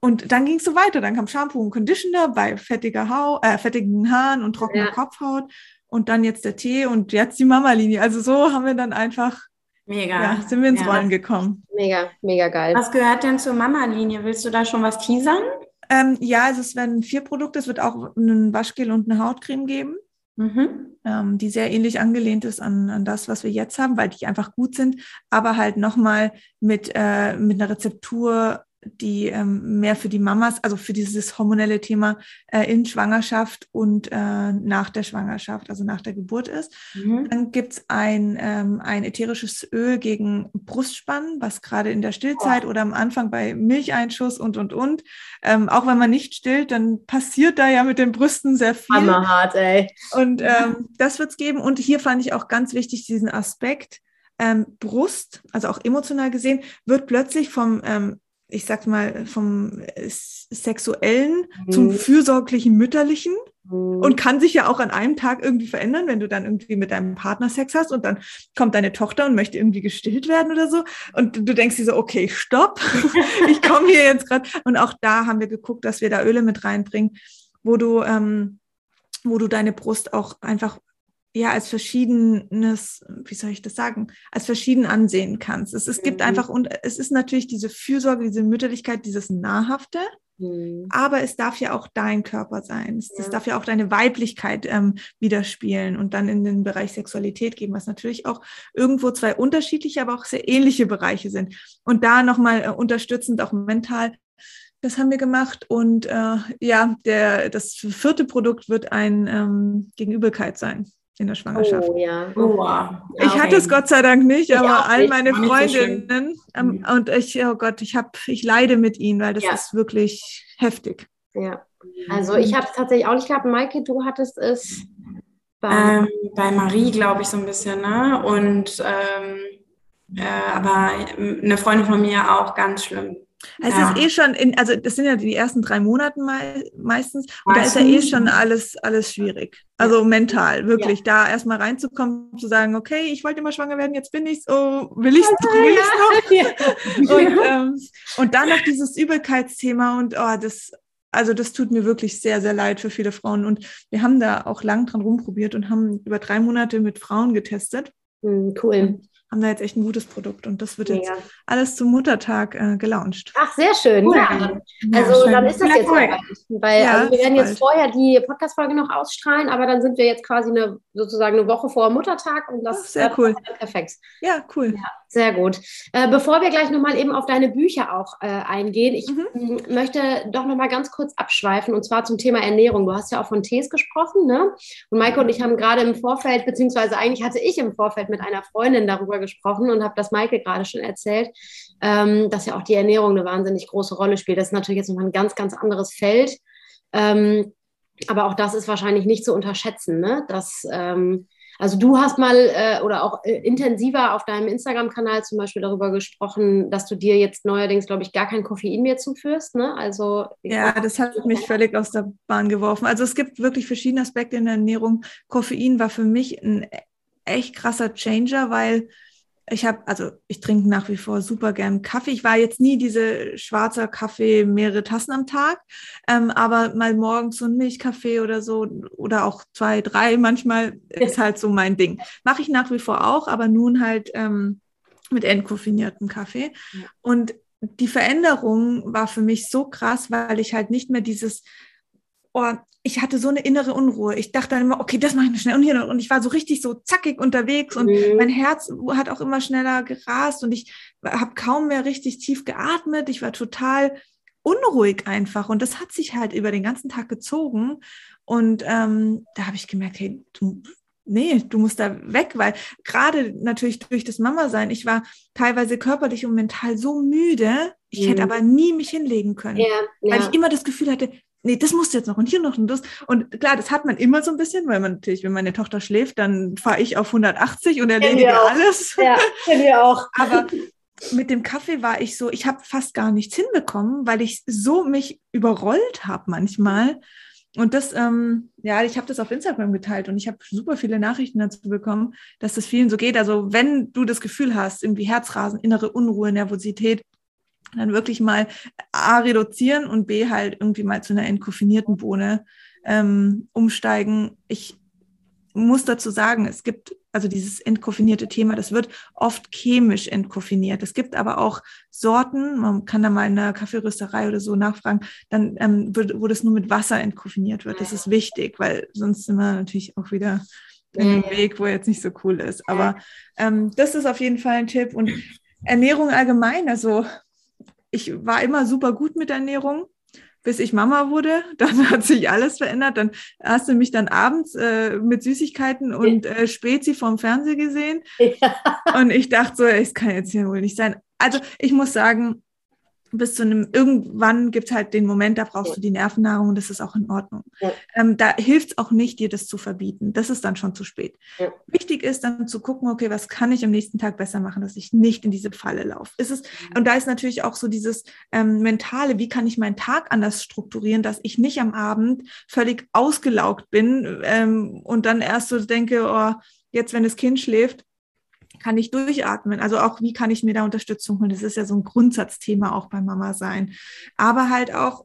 Und dann ging es so weiter. Dann kam Shampoo und Conditioner bei fettiger Haut, äh, fettigen Haaren und trockener. Kopfhaut. Und dann jetzt der Tee und jetzt die Mama-Linie. Also so haben wir dann einfach, mega. Ja, sind wir ins ja. Rollen gekommen. Mega, mega geil. Was gehört denn zur Mama-Linie? Willst du da schon was teasern? Ähm, ja, also es werden vier Produkte. Es wird auch ein Waschgel und eine Hautcreme geben. Mhm. Ähm, die sehr ähnlich angelehnt ist an, an das, was wir jetzt haben, weil die einfach gut sind, aber halt nochmal mit, äh, mit einer Rezeptur die ähm, mehr für die Mamas, also für dieses hormonelle Thema äh, in Schwangerschaft und äh, nach der Schwangerschaft, also nach der Geburt ist. Mhm. Dann gibt's ein, ähm, ein ätherisches Öl gegen Brustspannen, was gerade in der Stillzeit oh. oder am Anfang bei Milcheinschuss und, und, und, ähm, auch wenn man nicht stillt, dann passiert da ja mit den Brüsten sehr viel. Hammerhart, ey. Und ähm, das wird's geben. Und hier fand ich auch ganz wichtig diesen Aspekt, ähm, Brust, also auch emotional gesehen, wird plötzlich vom ähm, ich sag mal, vom äh, Sexuellen mhm. zum fürsorglichen Mütterlichen mhm. und kann sich ja auch an einem Tag irgendwie verändern, wenn du dann irgendwie mit deinem Partner Sex hast und dann kommt deine Tochter und möchte irgendwie gestillt werden oder so und du denkst dir so, okay, stopp, ich komme hier jetzt gerade und auch da haben wir geguckt, dass wir da Öle mit reinbringen, wo du ähm, wo du deine Brust auch einfach ja als verschiedenes, wie soll ich das sagen, als verschieden ansehen kannst. Es, es gibt mhm. einfach, und es ist natürlich diese Fürsorge, diese Mütterlichkeit, dieses Nahrhafte, mhm. aber es darf ja auch dein Körper sein. Es, ja. darf ja auch deine Weiblichkeit ähm, widerspiegeln und dann in den Bereich Sexualität geben, was natürlich auch irgendwo zwei unterschiedliche, aber auch sehr ähnliche Bereiche sind. Und da nochmal äh, unterstützend auch mental das haben wir gemacht. Und äh, ja, der, das vierte Produkt wird ein ähm, Gegenüberkeit sein in der Schwangerschaft. Oh ja. Oh, wow. Ich hatte es Gott sei Dank nicht, ich aber all meine Freundinnen so ähm, mhm. und ich, oh Gott, ich habe, ich leide mit ihnen, weil das ja. ist wirklich heftig. Ja. Also ich habe es tatsächlich auch nicht gehabt. Maike, du hattest es bei, ähm, bei Marie, glaube ich, so ein bisschen, ne? Und ähm, äh, aber eine Freundin von mir auch ganz schlimm. Es ja. ist eh schon, in, also das sind ja die ersten drei Monate mei meistens und meistens. da ist ja eh schon alles, alles schwierig. Also ja. mental, wirklich, ja. da erstmal reinzukommen, zu sagen, okay, ich wollte immer schwanger werden, jetzt bin ich's, oh, will ich's, will ich's noch? und, ähm, und dann noch dieses Übelkeitsthema und oh, das, also das tut mir wirklich sehr, sehr leid für viele Frauen. Und wir haben da auch lang dran rumprobiert und haben über drei Monate mit Frauen getestet. Hm, cool haben da jetzt echt ein gutes Produkt und das wird jetzt ja. alles zum Muttertag äh, gelauncht. Ach, sehr schön. Cool. Ja. Also ja, dann ist das jetzt cool. weil also wir werden jetzt vorher die Podcast-Folge noch ausstrahlen, aber dann sind wir jetzt quasi eine, sozusagen eine Woche vor Muttertag und das ist sehr cool. perfekt. Ja, cool. Sehr gut. Äh, bevor wir gleich nochmal eben auf deine Bücher auch äh, eingehen, ich mhm. möchte doch nochmal ganz kurz abschweifen und zwar zum Thema Ernährung. Du hast ja auch von Tees gesprochen, ne? Und Maike und ich haben gerade im Vorfeld, beziehungsweise eigentlich hatte ich im Vorfeld mit einer Freundin darüber gesprochen und habe das Maike gerade schon erzählt, ähm, dass ja auch die Ernährung eine wahnsinnig große Rolle spielt. Das ist natürlich jetzt nochmal ein ganz, ganz anderes Feld. Ähm, aber auch das ist wahrscheinlich nicht zu unterschätzen, ne? dass ähm, also du hast mal äh, oder auch äh, intensiver auf deinem Instagram-Kanal zum Beispiel darüber gesprochen, dass du dir jetzt neuerdings, glaube ich, gar kein Koffein mehr zuführst. Ne? Also ja, das hat mich völlig aus der Bahn geworfen. Also es gibt wirklich verschiedene Aspekte in der Ernährung. Koffein war für mich ein echt krasser Changer, weil ich habe, also ich trinke nach wie vor super gern Kaffee. Ich war jetzt nie diese schwarzer Kaffee, mehrere Tassen am Tag, ähm, aber mal morgens so ein Milchkaffee oder so oder auch zwei, drei manchmal ist halt so mein Ding. Mache ich nach wie vor auch, aber nun halt ähm, mit entkoffiniertem Kaffee. Ja. Und die Veränderung war für mich so krass, weil ich halt nicht mehr dieses oh, ich hatte so eine innere Unruhe. Ich dachte dann immer, okay, das mache ich schnell und hier und ich war so richtig so zackig unterwegs und mhm. mein Herz hat auch immer schneller gerast und ich habe kaum mehr richtig tief geatmet. Ich war total unruhig einfach und das hat sich halt über den ganzen Tag gezogen und ähm, da habe ich gemerkt, hey, du, nee, du musst da weg, weil gerade natürlich durch das Mama-Sein, ich war teilweise körperlich und mental so müde, ich mhm. hätte aber nie mich hinlegen können, ja, ja. weil ich immer das Gefühl hatte, nee, das musst du jetzt noch und hier noch und das. Und klar, das hat man immer so ein bisschen, weil man natürlich, wenn meine Tochter schläft, dann fahre ich auf 180 und erledige alles. Ja, kennen wir auch. Aber mit dem Kaffee war ich so, ich habe fast gar nichts hinbekommen, weil ich so mich überrollt habe manchmal. Und das, ähm, ja, ich habe das auf Instagram geteilt und ich habe super viele Nachrichten dazu bekommen, dass das vielen so geht. Also wenn du das Gefühl hast, irgendwie Herzrasen, innere Unruhe, Nervosität, dann wirklich mal A reduzieren und B halt irgendwie mal zu einer entkoffinierten Bohne ähm, umsteigen. Ich muss dazu sagen, es gibt also dieses entkoffinierte Thema, das wird oft chemisch entkoffiniert. Es gibt aber auch Sorten, man kann da mal in einer Kaffeerösterei oder so nachfragen, dann ähm, wo das nur mit Wasser entkoffiniert wird. Das ist wichtig, weil sonst sind wir natürlich auch wieder in einem Weg, wo jetzt nicht so cool ist. Aber ähm, das ist auf jeden Fall ein Tipp. Und Ernährung allgemein, also ich war immer super gut mit Ernährung bis ich Mama wurde. Dann hat sich alles verändert. Dann hast du mich dann abends äh, mit Süßigkeiten und äh, Spezi vom Fernseher gesehen. Ja. Und ich dachte so, es kann jetzt hier wohl nicht sein. Also ich muss sagen, bis zu einem, irgendwann gibt es halt den Moment, da brauchst ja. du die Nervennahrung und das ist auch in Ordnung. Ja. Ähm, da hilft es auch nicht, dir das zu verbieten. Das ist dann schon zu spät. Ja. Wichtig ist dann zu gucken, okay, was kann ich am nächsten Tag besser machen, dass ich nicht in diese Falle laufe. Ist es, mhm. und da ist natürlich auch so dieses ähm, mentale, wie kann ich meinen Tag anders strukturieren, dass ich nicht am Abend völlig ausgelaugt bin ähm, und dann erst so denke, oh, jetzt, wenn das Kind schläft, kann ich durchatmen? Also auch, wie kann ich mir da Unterstützung holen? Das ist ja so ein Grundsatzthema auch bei Mama sein. Aber halt auch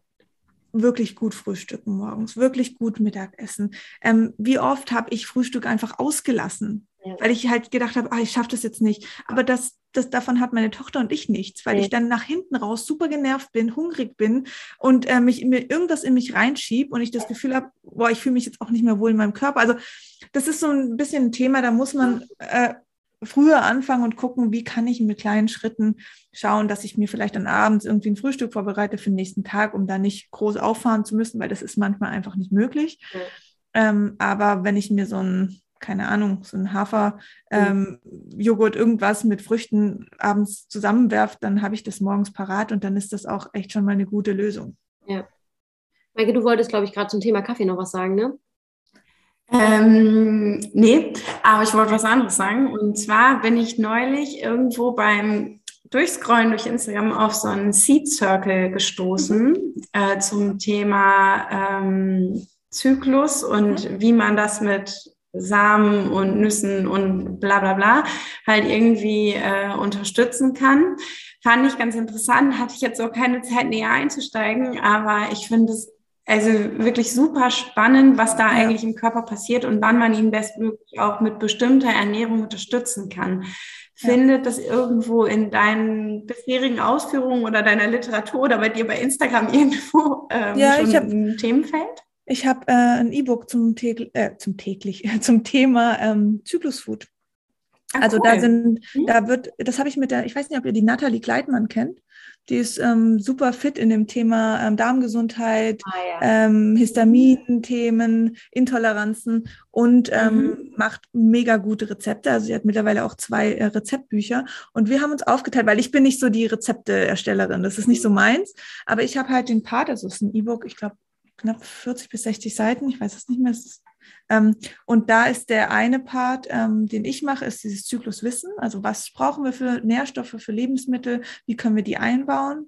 wirklich gut frühstücken morgens, wirklich gut Mittagessen. Ähm, wie oft habe ich Frühstück einfach ausgelassen, ja. weil ich halt gedacht habe, ah, ich schaffe das jetzt nicht. Aber das, das, davon hat meine Tochter und ich nichts, weil ja. ich dann nach hinten raus super genervt bin, hungrig bin und äh, mich mir irgendwas in mich reinschiebe und ich das Gefühl habe, boah, ich fühle mich jetzt auch nicht mehr wohl in meinem Körper. Also das ist so ein bisschen ein Thema, da muss man äh, früher anfangen und gucken, wie kann ich mit kleinen Schritten schauen, dass ich mir vielleicht dann abends irgendwie ein Frühstück vorbereite für den nächsten Tag, um da nicht groß auffahren zu müssen, weil das ist manchmal einfach nicht möglich. Mhm. Ähm, aber wenn ich mir so ein, keine Ahnung, so ein Hafer, ähm, Joghurt, irgendwas mit Früchten abends zusammenwerfe, dann habe ich das morgens parat und dann ist das auch echt schon mal eine gute Lösung. Ja. Maike, du wolltest, glaube ich, gerade zum Thema Kaffee noch was sagen, ne? Ähm, nee, aber ich wollte was anderes sagen. Und zwar bin ich neulich irgendwo beim Durchscrollen durch Instagram auf so einen Seed Circle gestoßen äh, zum Thema ähm, Zyklus und mhm. wie man das mit Samen und Nüssen und bla bla bla halt irgendwie äh, unterstützen kann. Fand ich ganz interessant, hatte ich jetzt auch keine Zeit näher einzusteigen, aber ich finde es also wirklich super spannend, was da eigentlich im Körper passiert und wann man ihn bestmöglich auch mit bestimmter Ernährung unterstützen kann. Findet das irgendwo in deinen bisherigen Ausführungen oder deiner Literatur oder bei dir bei Instagram irgendwo ähm, ja, schon hab, ein Themenfeld? Ich habe äh, ein E-Book zum, äh, zum täglich, zum Thema ähm, Zyklusfood. Ach, also cool. da sind, mhm. da wird, das habe ich mit der, ich weiß nicht, ob ihr die Nathalie Gleitmann kennt. Die ist ähm, super fit in dem Thema ähm, Darmgesundheit, ah, ja. ähm, Histamin-Themen, Intoleranzen und ähm, mhm. macht mega gute Rezepte. Also sie hat mittlerweile auch zwei äh, Rezeptbücher. Und wir haben uns aufgeteilt, weil ich bin nicht so die Rezepteerstellerin. Das ist nicht so meins. Aber ich habe halt den Part, also es ist ein E-Book, ich glaube knapp 40 bis 60 Seiten, ich weiß es nicht mehr, es ist und da ist der eine Part, ähm, den ich mache, ist dieses Zykluswissen. Also was brauchen wir für Nährstoffe, für Lebensmittel? Wie können wir die einbauen?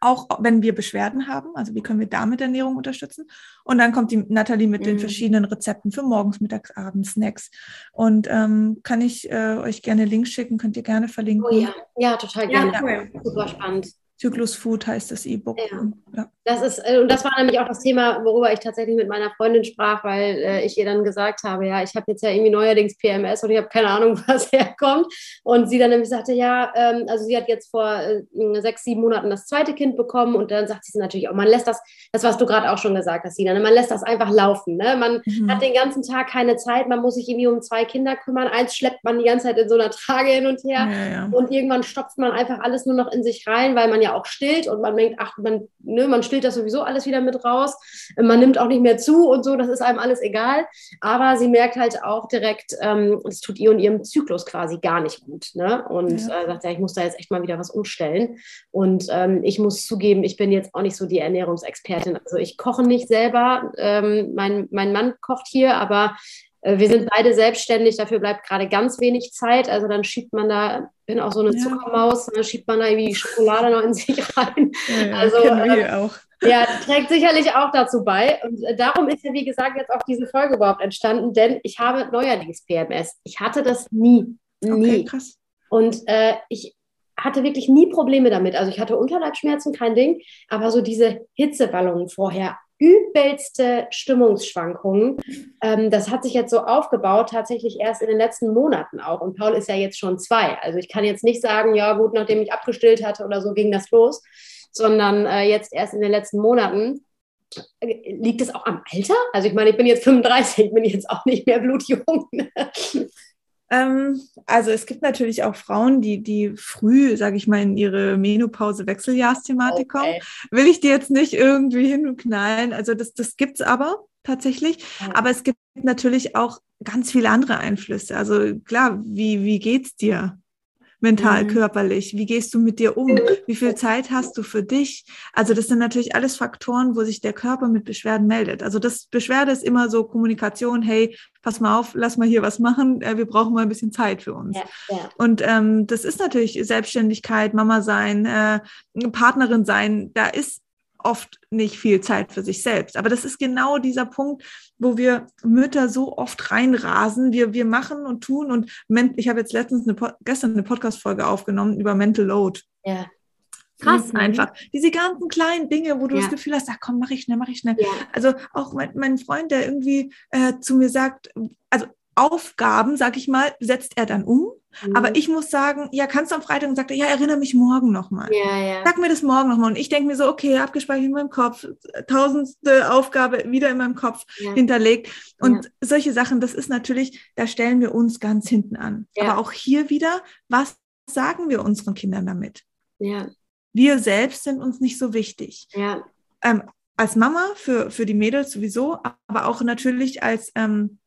Auch wenn wir Beschwerden haben, also wie können wir damit Ernährung unterstützen? Und dann kommt die Nathalie mit mhm. den verschiedenen Rezepten für morgens, mittags, abends, Snacks. Und ähm, kann ich äh, euch gerne Links schicken, könnt ihr gerne verlinken. Oh ja, ja total gerne. Ja, cool. Super spannend. Zyklus Food heißt das E-Book. Ja. ja. Das ist, äh, und das war nämlich auch das Thema, worüber ich tatsächlich mit meiner Freundin sprach, weil äh, ich ihr dann gesagt habe, ja, ich habe jetzt ja irgendwie neuerdings PMS und ich habe keine Ahnung, was herkommt. Und sie dann nämlich sagte, ja, ähm, also sie hat jetzt vor äh, sechs, sieben Monaten das zweite Kind bekommen und dann sagt sie natürlich auch, man lässt das, das was du gerade auch schon gesagt hast, Sina, ne? man lässt das einfach laufen. Ne? Man mhm. hat den ganzen Tag keine Zeit, man muss sich irgendwie um zwei Kinder kümmern. Eins schleppt man die ganze Zeit in so einer Trage hin und her ja, ja. und irgendwann stopft man einfach alles nur noch in sich rein, weil man ja ja auch stillt und man denkt, ach, man, ne, man stillt das sowieso alles wieder mit raus. Man nimmt auch nicht mehr zu und so, das ist einem alles egal. Aber sie merkt halt auch direkt, ähm, es tut ihr und ihrem Zyklus quasi gar nicht gut. Ne? Und ja. äh, sagt, ja, ich muss da jetzt echt mal wieder was umstellen. Und ähm, ich muss zugeben, ich bin jetzt auch nicht so die Ernährungsexpertin. Also ich koche nicht selber. Ähm, mein, mein Mann kocht hier, aber wir sind beide selbstständig, dafür bleibt gerade ganz wenig Zeit. Also dann schiebt man da, bin auch so eine ja. Zuckermaus, dann schiebt man da irgendwie Schokolade noch in sich rein. Ja, also äh, auch. Ja, trägt sicherlich auch dazu bei. Und äh, darum ist ja, wie gesagt, jetzt auch diese Folge überhaupt entstanden, denn ich habe neuerdings PMS. Ich hatte das nie. Nie. Okay, krass. Und äh, ich hatte wirklich nie Probleme damit. Also ich hatte Unterleibschmerzen, kein Ding, aber so diese Hitzewallungen vorher, übelste Stimmungsschwankungen. Ähm, das hat sich jetzt so aufgebaut, tatsächlich erst in den letzten Monaten auch. Und Paul ist ja jetzt schon zwei. Also ich kann jetzt nicht sagen, ja gut, nachdem ich abgestillt hatte oder so ging das los, sondern äh, jetzt erst in den letzten Monaten. Liegt es auch am Alter? Also ich meine, ich bin jetzt 35, bin jetzt auch nicht mehr blutjung. Ähm, also es gibt natürlich auch Frauen, die, die früh, sage ich mal, in ihre Menopause-Wechseljahrsthematik okay. kommen. Will ich dir jetzt nicht irgendwie hinknallen. Also das, das gibt es aber tatsächlich. Ja. Aber es gibt natürlich auch ganz viele andere Einflüsse. Also klar, wie, wie geht's dir? Mental, mhm. körperlich? Wie gehst du mit dir um? Wie viel Zeit hast du für dich? Also das sind natürlich alles Faktoren, wo sich der Körper mit Beschwerden meldet. Also das Beschwerde ist immer so Kommunikation, hey, pass mal auf, lass mal hier was machen, äh, wir brauchen mal ein bisschen Zeit für uns. Ja, ja. Und ähm, das ist natürlich Selbstständigkeit, Mama sein, äh, Partnerin sein, da ist oft nicht viel Zeit für sich selbst. Aber das ist genau dieser Punkt, wo wir Mütter so oft reinrasen. Wir, wir machen und tun und ich habe jetzt letztens eine, gestern eine Podcast-Folge aufgenommen über Mental Load. Ja. Krass mhm. einfach. Diese ganzen kleinen Dinge, wo du ja. das Gefühl hast, ach komm, mach ich schnell, mach ich schnell. Ja. Also auch mein, mein Freund, der irgendwie äh, zu mir sagt, also Aufgaben, sag ich mal, setzt er dann um. Mhm. Aber ich muss sagen, ja, kannst du am Freitag und sagt ja, erinnere mich morgen nochmal. Ja, ja. Sag mir das morgen nochmal. Und ich denke mir so, okay, abgespeichert in meinem Kopf, tausendste Aufgabe wieder in meinem Kopf ja. hinterlegt. Und ja. solche Sachen, das ist natürlich, da stellen wir uns ganz hinten an. Aber auch hier wieder, was sagen wir unseren Kindern damit? Ja. Wir selbst sind uns nicht so wichtig. Ja. Ähm, als Mama für, für die Mädels sowieso, aber auch natürlich als ähm,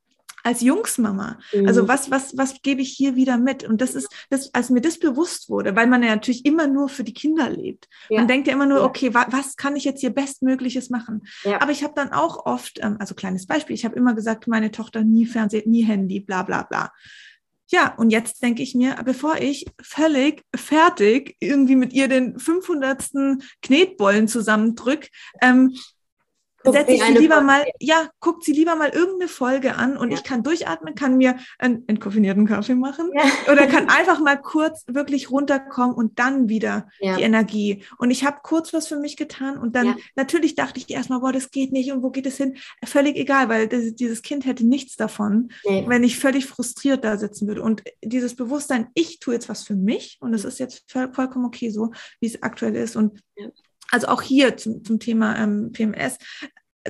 als Jungsmama. Mhm. Also was, was, was gebe ich hier wieder mit? Und das ist, das, als mir das bewusst wurde, weil man ja natürlich immer nur für die Kinder lebt. Ja. Man denkt ja immer nur, ja. okay, wa was kann ich jetzt hier Bestmögliches machen? Ja. Aber ich habe dann auch oft, ähm, also kleines Beispiel, ich habe immer gesagt, meine Tochter nie Fernsehen, nie Handy, bla bla bla. Ja, und jetzt denke ich mir, bevor ich völlig fertig irgendwie mit ihr den 500. Knetbollen zusammendrück, ähm, setze ich sie lieber Folge. mal, ja, guckt sie lieber mal irgendeine Folge an und ja. ich kann durchatmen, kann mir einen entkoffinierten Kaffee machen ja. oder kann einfach mal kurz wirklich runterkommen und dann wieder ja. die Energie. Und ich habe kurz was für mich getan und dann natürlich dachte ich erstmal, boah, das geht nicht und wo geht es hin? Völlig egal, weil das, dieses Kind hätte nichts davon, nee. wenn ich völlig frustriert da sitzen würde. Und dieses Bewusstsein, ich tue jetzt was für mich und es ist jetzt vollkommen okay so, wie es aktuell ist und also auch hier zum, zum Thema ähm, PMS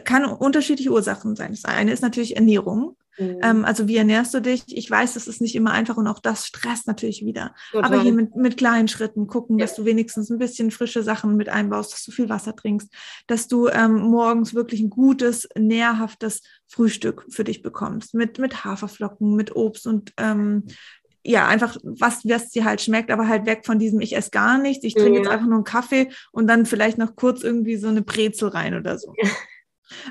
kann unterschiedliche Ursachen sein. Das eine ist natürlich Ernährung. Mhm. Ähm, also wie ernährst du dich? Ich weiß, das ist nicht immer einfach und auch das stresst natürlich wieder. Total. Aber hier mit, mit kleinen Schritten gucken, ja. dass du wenigstens ein bisschen frische Sachen mit einbaust, dass du viel Wasser trinkst, dass du ähm, morgens wirklich ein gutes, nährhaftes Frühstück für dich bekommst. Mit, mit Haferflocken, mit Obst und ähm, ja, einfach was, was dir halt schmeckt, aber halt weg von diesem, ich esse gar nichts, ich trinke ja. jetzt einfach nur einen Kaffee und dann vielleicht noch kurz irgendwie so eine Brezel rein oder so. Ja.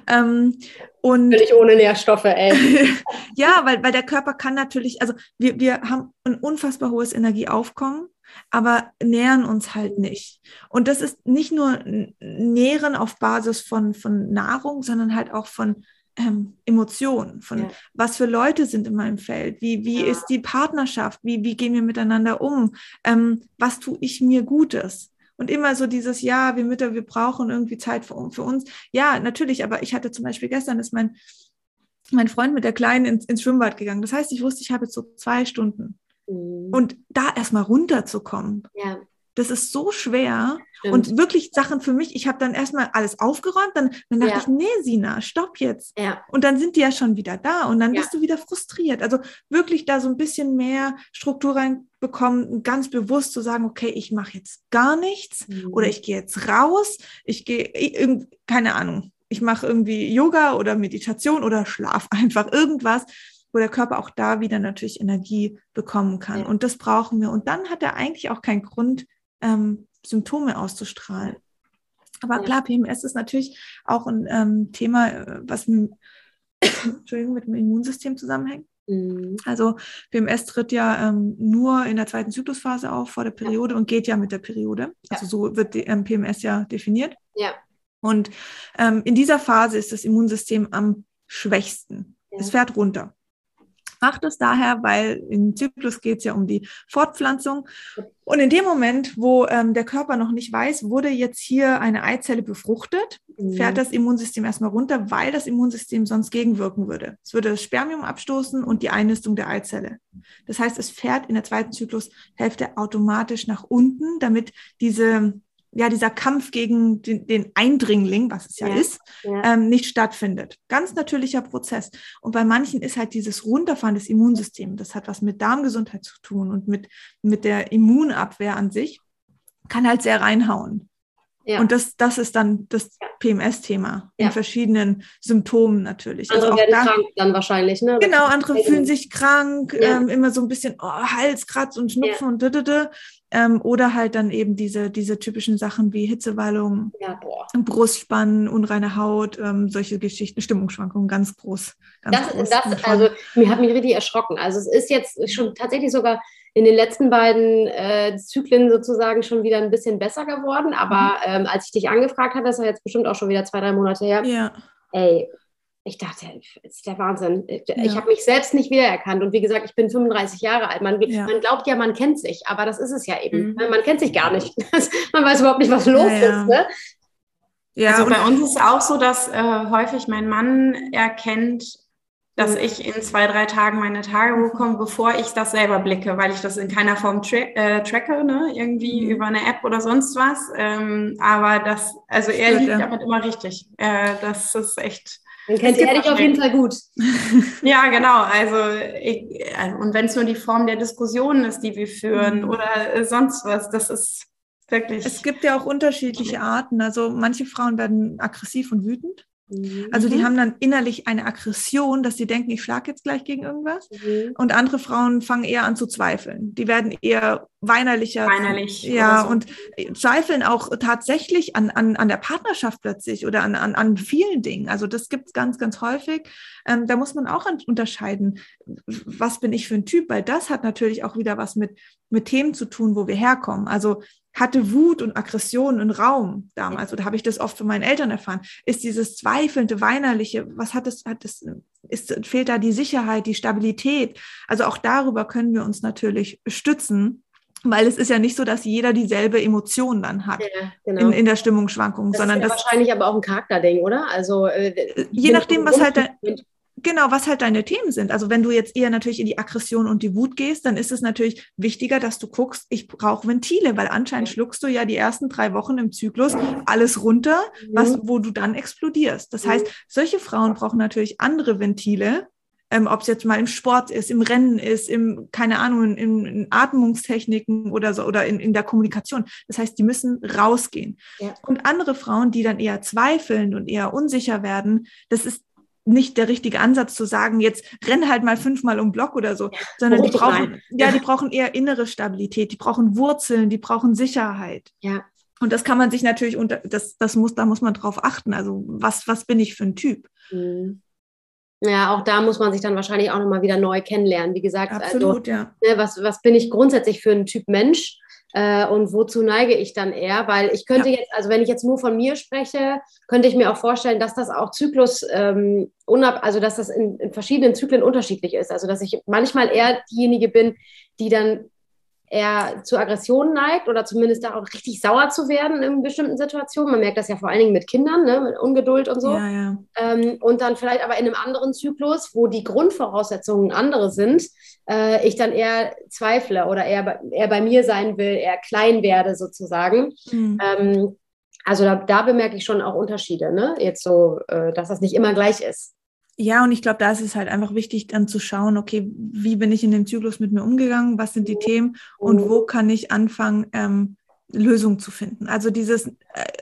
Ähm, und Völlig ohne Nährstoffe, ey. ja, weil, weil der Körper kann natürlich, also wir, wir haben ein unfassbar hohes Energieaufkommen, aber nähren uns halt nicht. Und das ist nicht nur Nähren auf Basis von, von Nahrung, sondern halt auch von ähm, Emotionen, von ja. was für Leute sind in meinem Feld, wie, wie ja. ist die Partnerschaft, wie, wie gehen wir miteinander um, ähm, was tue ich mir Gutes. Und immer so dieses, ja, wir Mütter, wir brauchen irgendwie Zeit für, für uns. Ja, natürlich, aber ich hatte zum Beispiel gestern ist mein, mein Freund mit der Kleinen ins, ins Schwimmbad gegangen. Das heißt, ich wusste, ich habe jetzt so zwei Stunden. Mhm. Und da erstmal runterzukommen. Ja Das ist so schwer. Stimmt. Und wirklich Sachen für mich, ich habe dann erstmal alles aufgeräumt, dann, dann dachte ja. ich, nee, Sina, stopp jetzt. Ja. Und dann sind die ja schon wieder da und dann ja. bist du wieder frustriert. Also wirklich da so ein bisschen mehr Struktur reinbekommen, ganz bewusst zu sagen, okay, ich mache jetzt gar nichts mhm. oder ich gehe jetzt raus, ich gehe, keine Ahnung, ich mache irgendwie Yoga oder Meditation oder schlaf einfach irgendwas, wo der Körper auch da wieder natürlich Energie bekommen kann. Ja. Und das brauchen wir. Und dann hat er eigentlich auch keinen Grund, ähm, Symptome auszustrahlen. Aber klar, PMS ist natürlich auch ein ähm, Thema, äh, was mit, Entschuldigung, mit dem Immunsystem zusammenhängt. Mhm. Also PMS tritt ja ähm, nur in der zweiten Zyklusphase auf vor der Periode ja. und geht ja mit der Periode. Also so wird die, ähm, PMS ja definiert. Ja. Und ähm, in dieser Phase ist das Immunsystem am schwächsten. Ja. Es fährt runter macht es daher, weil im Zyklus geht es ja um die Fortpflanzung. Und in dem Moment, wo ähm, der Körper noch nicht weiß, wurde jetzt hier eine Eizelle befruchtet, mhm. fährt das Immunsystem erstmal runter, weil das Immunsystem sonst gegenwirken würde. Es würde das Spermium abstoßen und die Einnistung der Eizelle. Das heißt, es fährt in der zweiten Zyklushälfte automatisch nach unten, damit diese ja, dieser Kampf gegen den, den Eindringling, was es ja, ja ist, ja. Ähm, nicht stattfindet. Ganz natürlicher Prozess. Und bei manchen ist halt dieses Runterfahren des Immunsystems, das hat was mit Darmgesundheit zu tun und mit, mit der Immunabwehr an sich, kann halt sehr reinhauen. Ja. Und das, das ist dann das PMS-Thema in verschiedenen Symptomen natürlich. Andere also werden da, krank dann wahrscheinlich, ne? Genau, andere fühlen sich krank, ähm, immer so ein bisschen oh, Halskratz und Schnupfen und dödödö. Ähm, oder halt dann eben diese, diese typischen Sachen wie Hitzewallung, ja, Brustspannen, unreine Haut, ähm, solche Geschichten, Stimmungsschwankungen, ganz groß. Ganz das, groß das also mir hat mich richtig erschrocken. Also es ist jetzt schon tatsächlich sogar in den letzten beiden äh, Zyklen sozusagen schon wieder ein bisschen besser geworden. Aber mhm. ähm, als ich dich angefragt habe, das ist ja jetzt bestimmt auch schon wieder zwei, drei Monate her. Ja. Ey, ich dachte, das ist der Wahnsinn. Ich ja. habe mich selbst nicht wiedererkannt. Und wie gesagt, ich bin 35 Jahre alt. Man, ja. man glaubt ja, man kennt sich, aber das ist es ja eben. Mhm. Man kennt sich gar nicht. man weiß überhaupt nicht, was los ja, ist. Ne? Ja, also bei uns ist es auch so, dass äh, häufig mein Mann erkennt, dass mhm. ich in zwei, drei Tagen meine Tage bekomme, bevor ich das selber blicke, weil ich das in keiner Form tra äh, tracke, ne? irgendwie mhm. über eine App oder sonst was. Ähm, aber das, also er liegt damit immer richtig. Äh, das ist echt dann kennt ihr dich auf jeden Fall gut. Ja, genau. Also, ich, also und wenn es nur die Form der Diskussion ist, die wir führen mhm. oder äh, sonst was, das ist wirklich. Es gibt ja auch unterschiedliche Arten. Also manche Frauen werden aggressiv und wütend. Mhm. Also die mhm. haben dann innerlich eine Aggression, dass sie denken, ich schlage jetzt gleich gegen irgendwas. Mhm. Und andere Frauen fangen eher an zu zweifeln. Die werden eher weinerlicher. Weinerlich. Ja, so. und zweifeln auch tatsächlich an, an, an der Partnerschaft plötzlich oder an, an, an vielen Dingen. Also das gibt es ganz, ganz häufig. Ähm, da muss man auch unterscheiden, was bin ich für ein Typ, weil das hat natürlich auch wieder was mit, mit Themen zu tun, wo wir herkommen. Also hatte Wut und Aggression im Raum damals, oder habe ich das oft von meinen Eltern erfahren, ist dieses zweifelnde, weinerliche, was hat es, hat es, ist, fehlt da die Sicherheit, die Stabilität? Also auch darüber können wir uns natürlich stützen. Weil es ist ja nicht so, dass jeder dieselbe Emotion dann hat ja, genau. in, in der Stimmungsschwankung, das sondern ist ja das wahrscheinlich aber auch ein Charakterding, oder? Also äh, je nachdem, was halt Genau, was halt deine Themen sind. Also wenn du jetzt eher natürlich in die Aggression und die Wut gehst, dann ist es natürlich wichtiger, dass du guckst, ich brauche Ventile, weil anscheinend schluckst du ja die ersten drei Wochen im Zyklus alles runter, was, wo du dann explodierst. Das heißt, solche Frauen brauchen natürlich andere Ventile, ähm, ob es jetzt mal im Sport ist, im Rennen ist, im, keine Ahnung, in, in Atmungstechniken oder so oder in, in der Kommunikation. Das heißt, die müssen rausgehen. Ja. Und andere Frauen, die dann eher zweifeln und eher unsicher werden, das ist nicht der richtige Ansatz zu sagen, jetzt renn halt mal fünfmal um Block oder so, sondern die brauchen, ja, die brauchen eher innere Stabilität, die brauchen Wurzeln, die brauchen Sicherheit. Ja. Und das kann man sich natürlich unter, das, das muss, da muss man drauf achten. Also, was, was bin ich für ein Typ? Mhm. Ja, auch da muss man sich dann wahrscheinlich auch nochmal wieder neu kennenlernen. Wie gesagt, also, Absolut, also, ja. Ne, was, was bin ich grundsätzlich für ein Typ Mensch? Äh, und wozu neige ich dann eher? Weil ich könnte ja. jetzt, also wenn ich jetzt nur von mir spreche, könnte ich mir auch vorstellen, dass das auch Zyklus, ähm, unab, also dass das in, in verschiedenen Zyklen unterschiedlich ist. Also dass ich manchmal eher diejenige bin, die dann eher zu Aggressionen neigt oder zumindest da auch richtig sauer zu werden in bestimmten Situationen. Man merkt das ja vor allen Dingen mit Kindern, ne? mit Ungeduld und so. Ja, ja. Ähm, und dann vielleicht aber in einem anderen Zyklus, wo die Grundvoraussetzungen andere sind, äh, ich dann eher zweifle oder eher, eher bei mir sein will, eher klein werde sozusagen. Mhm. Ähm, also da, da, bemerke ich schon auch Unterschiede, ne? Jetzt so, äh, dass das nicht immer gleich ist. Ja, und ich glaube, da ist es halt einfach wichtig, dann zu schauen, okay, wie bin ich in dem Zyklus mit mir umgegangen, was sind die Themen und wo kann ich anfangen, ähm, Lösungen zu finden. Also dieses, äh,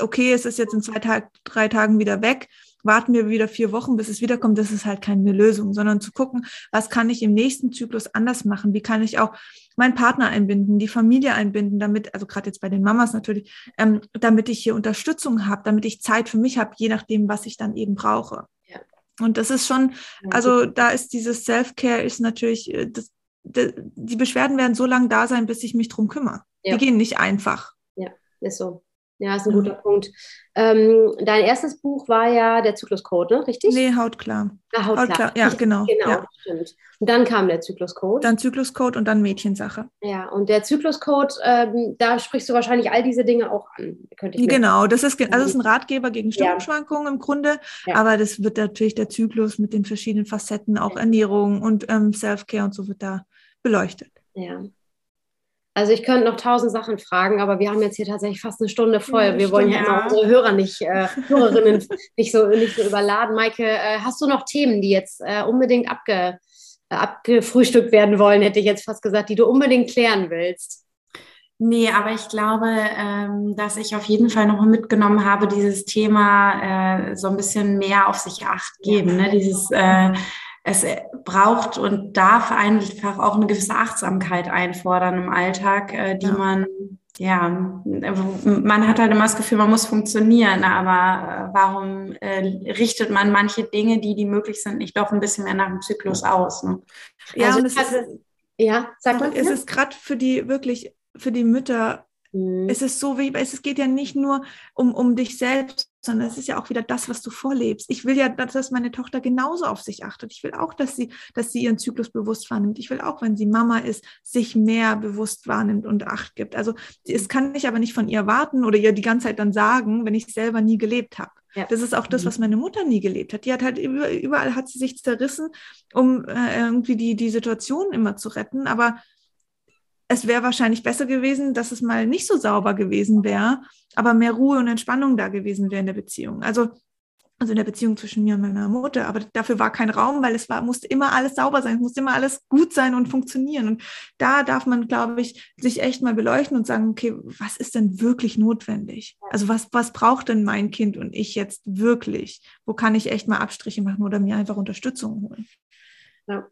okay, es ist jetzt in zwei Tag, drei Tagen wieder weg, warten wir wieder vier Wochen, bis es wiederkommt, das ist halt keine Lösung, sondern zu gucken, was kann ich im nächsten Zyklus anders machen? Wie kann ich auch meinen Partner einbinden, die Familie einbinden, damit, also gerade jetzt bei den Mamas natürlich, ähm, damit ich hier Unterstützung habe, damit ich Zeit für mich habe, je nachdem, was ich dann eben brauche. Und das ist schon, also da ist dieses Self-Care ist natürlich, äh, das, die Beschwerden werden so lange da sein, bis ich mich drum kümmere. Ja. Die gehen nicht einfach. Ja, ist so. Ja, ist ein guter Punkt. Ähm, dein erstes Buch war ja der Zykluscode, ne? richtig? Nee, Hautklar. Ah, Hautklar. Hautklar. Ja, genau. Genau, ja. stimmt. Und dann kam der Zykluscode. Dann Zykluscode und dann Mädchensache. Ja, und der Zykluscode, ähm, da sprichst du wahrscheinlich all diese Dinge auch an. Könnte ich genau, das ist, also ist ein Ratgeber gegen Stimmungsschwankungen ja. im Grunde, ja. aber das wird natürlich der Zyklus mit den verschiedenen Facetten, auch Ernährung und ähm, Self-Care und so wird da beleuchtet. Ja. Also ich könnte noch tausend Sachen fragen, aber wir haben jetzt hier tatsächlich fast eine Stunde voll. Ja, wir wollen ja immer unsere Hörer nicht, äh, Hörerinnen nicht so, nicht so überladen. Maike, äh, hast du noch Themen, die jetzt äh, unbedingt abge, äh, abgefrühstückt werden wollen, hätte ich jetzt fast gesagt, die du unbedingt klären willst? Nee, aber ich glaube, ähm, dass ich auf jeden Fall noch mitgenommen habe, dieses Thema äh, so ein bisschen mehr auf sich acht geben. Ne? Dieses äh, es braucht und darf einfach auch eine gewisse Achtsamkeit einfordern im Alltag, äh, die ja. man, ja, man hat halt immer das Gefühl, man muss funktionieren, aber äh, warum äh, richtet man manche Dinge, die, die möglich sind, nicht doch ein bisschen mehr nach dem Zyklus aus? Ne? Ja, also, und es ist, ja, sag mal. Es ist gerade für die wirklich, für die Mütter Mhm. Es ist so wie, es geht ja nicht nur um, um dich selbst, sondern es ist ja auch wieder das, was du vorlebst. Ich will ja, dass meine Tochter genauso auf sich achtet. Ich will auch, dass sie, dass sie ihren Zyklus bewusst wahrnimmt. Ich will auch, wenn sie Mama ist, sich mehr bewusst wahrnimmt und Acht gibt. Also es kann ich aber nicht von ihr warten oder ihr die ganze Zeit dann sagen, wenn ich selber nie gelebt habe. Ja. Das ist auch das, mhm. was meine Mutter nie gelebt hat. Die hat halt überall hat sie sich zerrissen, um äh, irgendwie die, die Situation immer zu retten. Aber es wäre wahrscheinlich besser gewesen, dass es mal nicht so sauber gewesen wäre, aber mehr Ruhe und Entspannung da gewesen wäre in der Beziehung. Also, also in der Beziehung zwischen mir und meiner Mutter. Aber dafür war kein Raum, weil es war, musste immer alles sauber sein, es musste immer alles gut sein und funktionieren. Und da darf man, glaube ich, sich echt mal beleuchten und sagen, okay, was ist denn wirklich notwendig? Also was, was braucht denn mein Kind und ich jetzt wirklich? Wo kann ich echt mal Abstriche machen oder mir einfach Unterstützung holen? Ja.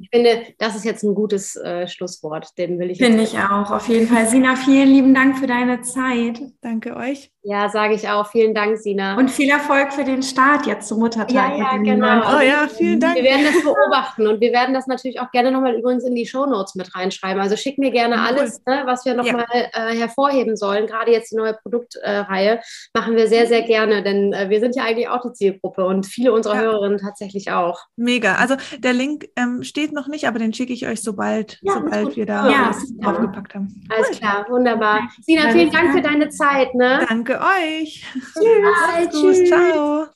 Ich finde, das ist jetzt ein gutes äh, Schlusswort. Den will ich. Finde ich auch, auf jeden Fall. Sina, vielen lieben Dank für deine Zeit. Danke euch. Ja, sage ich auch. Vielen Dank, Sina. Und viel Erfolg für den Start jetzt zum Muttertag. Ja, ja, genau. Oh ja, vielen Dank. Wir werden das beobachten und wir werden das natürlich auch gerne nochmal übrigens in die Shownotes mit reinschreiben. Also schick mir gerne cool. alles, ne, was wir nochmal ja. äh, hervorheben sollen. Gerade jetzt die neue Produktreihe äh, machen wir sehr, sehr gerne, denn äh, wir sind ja eigentlich auch die Zielgruppe und viele unserer ja. Hörerinnen tatsächlich auch. Mega. Also der Link ähm, steht noch nicht, aber den schicke ich euch sobald, ja, sobald wir da ja. alles aufgepackt haben. Alles cool. klar, wunderbar. Sina, vielen Dank für deine Zeit. Ne? Danke euch. Tschüss. Tschüss. Ciao.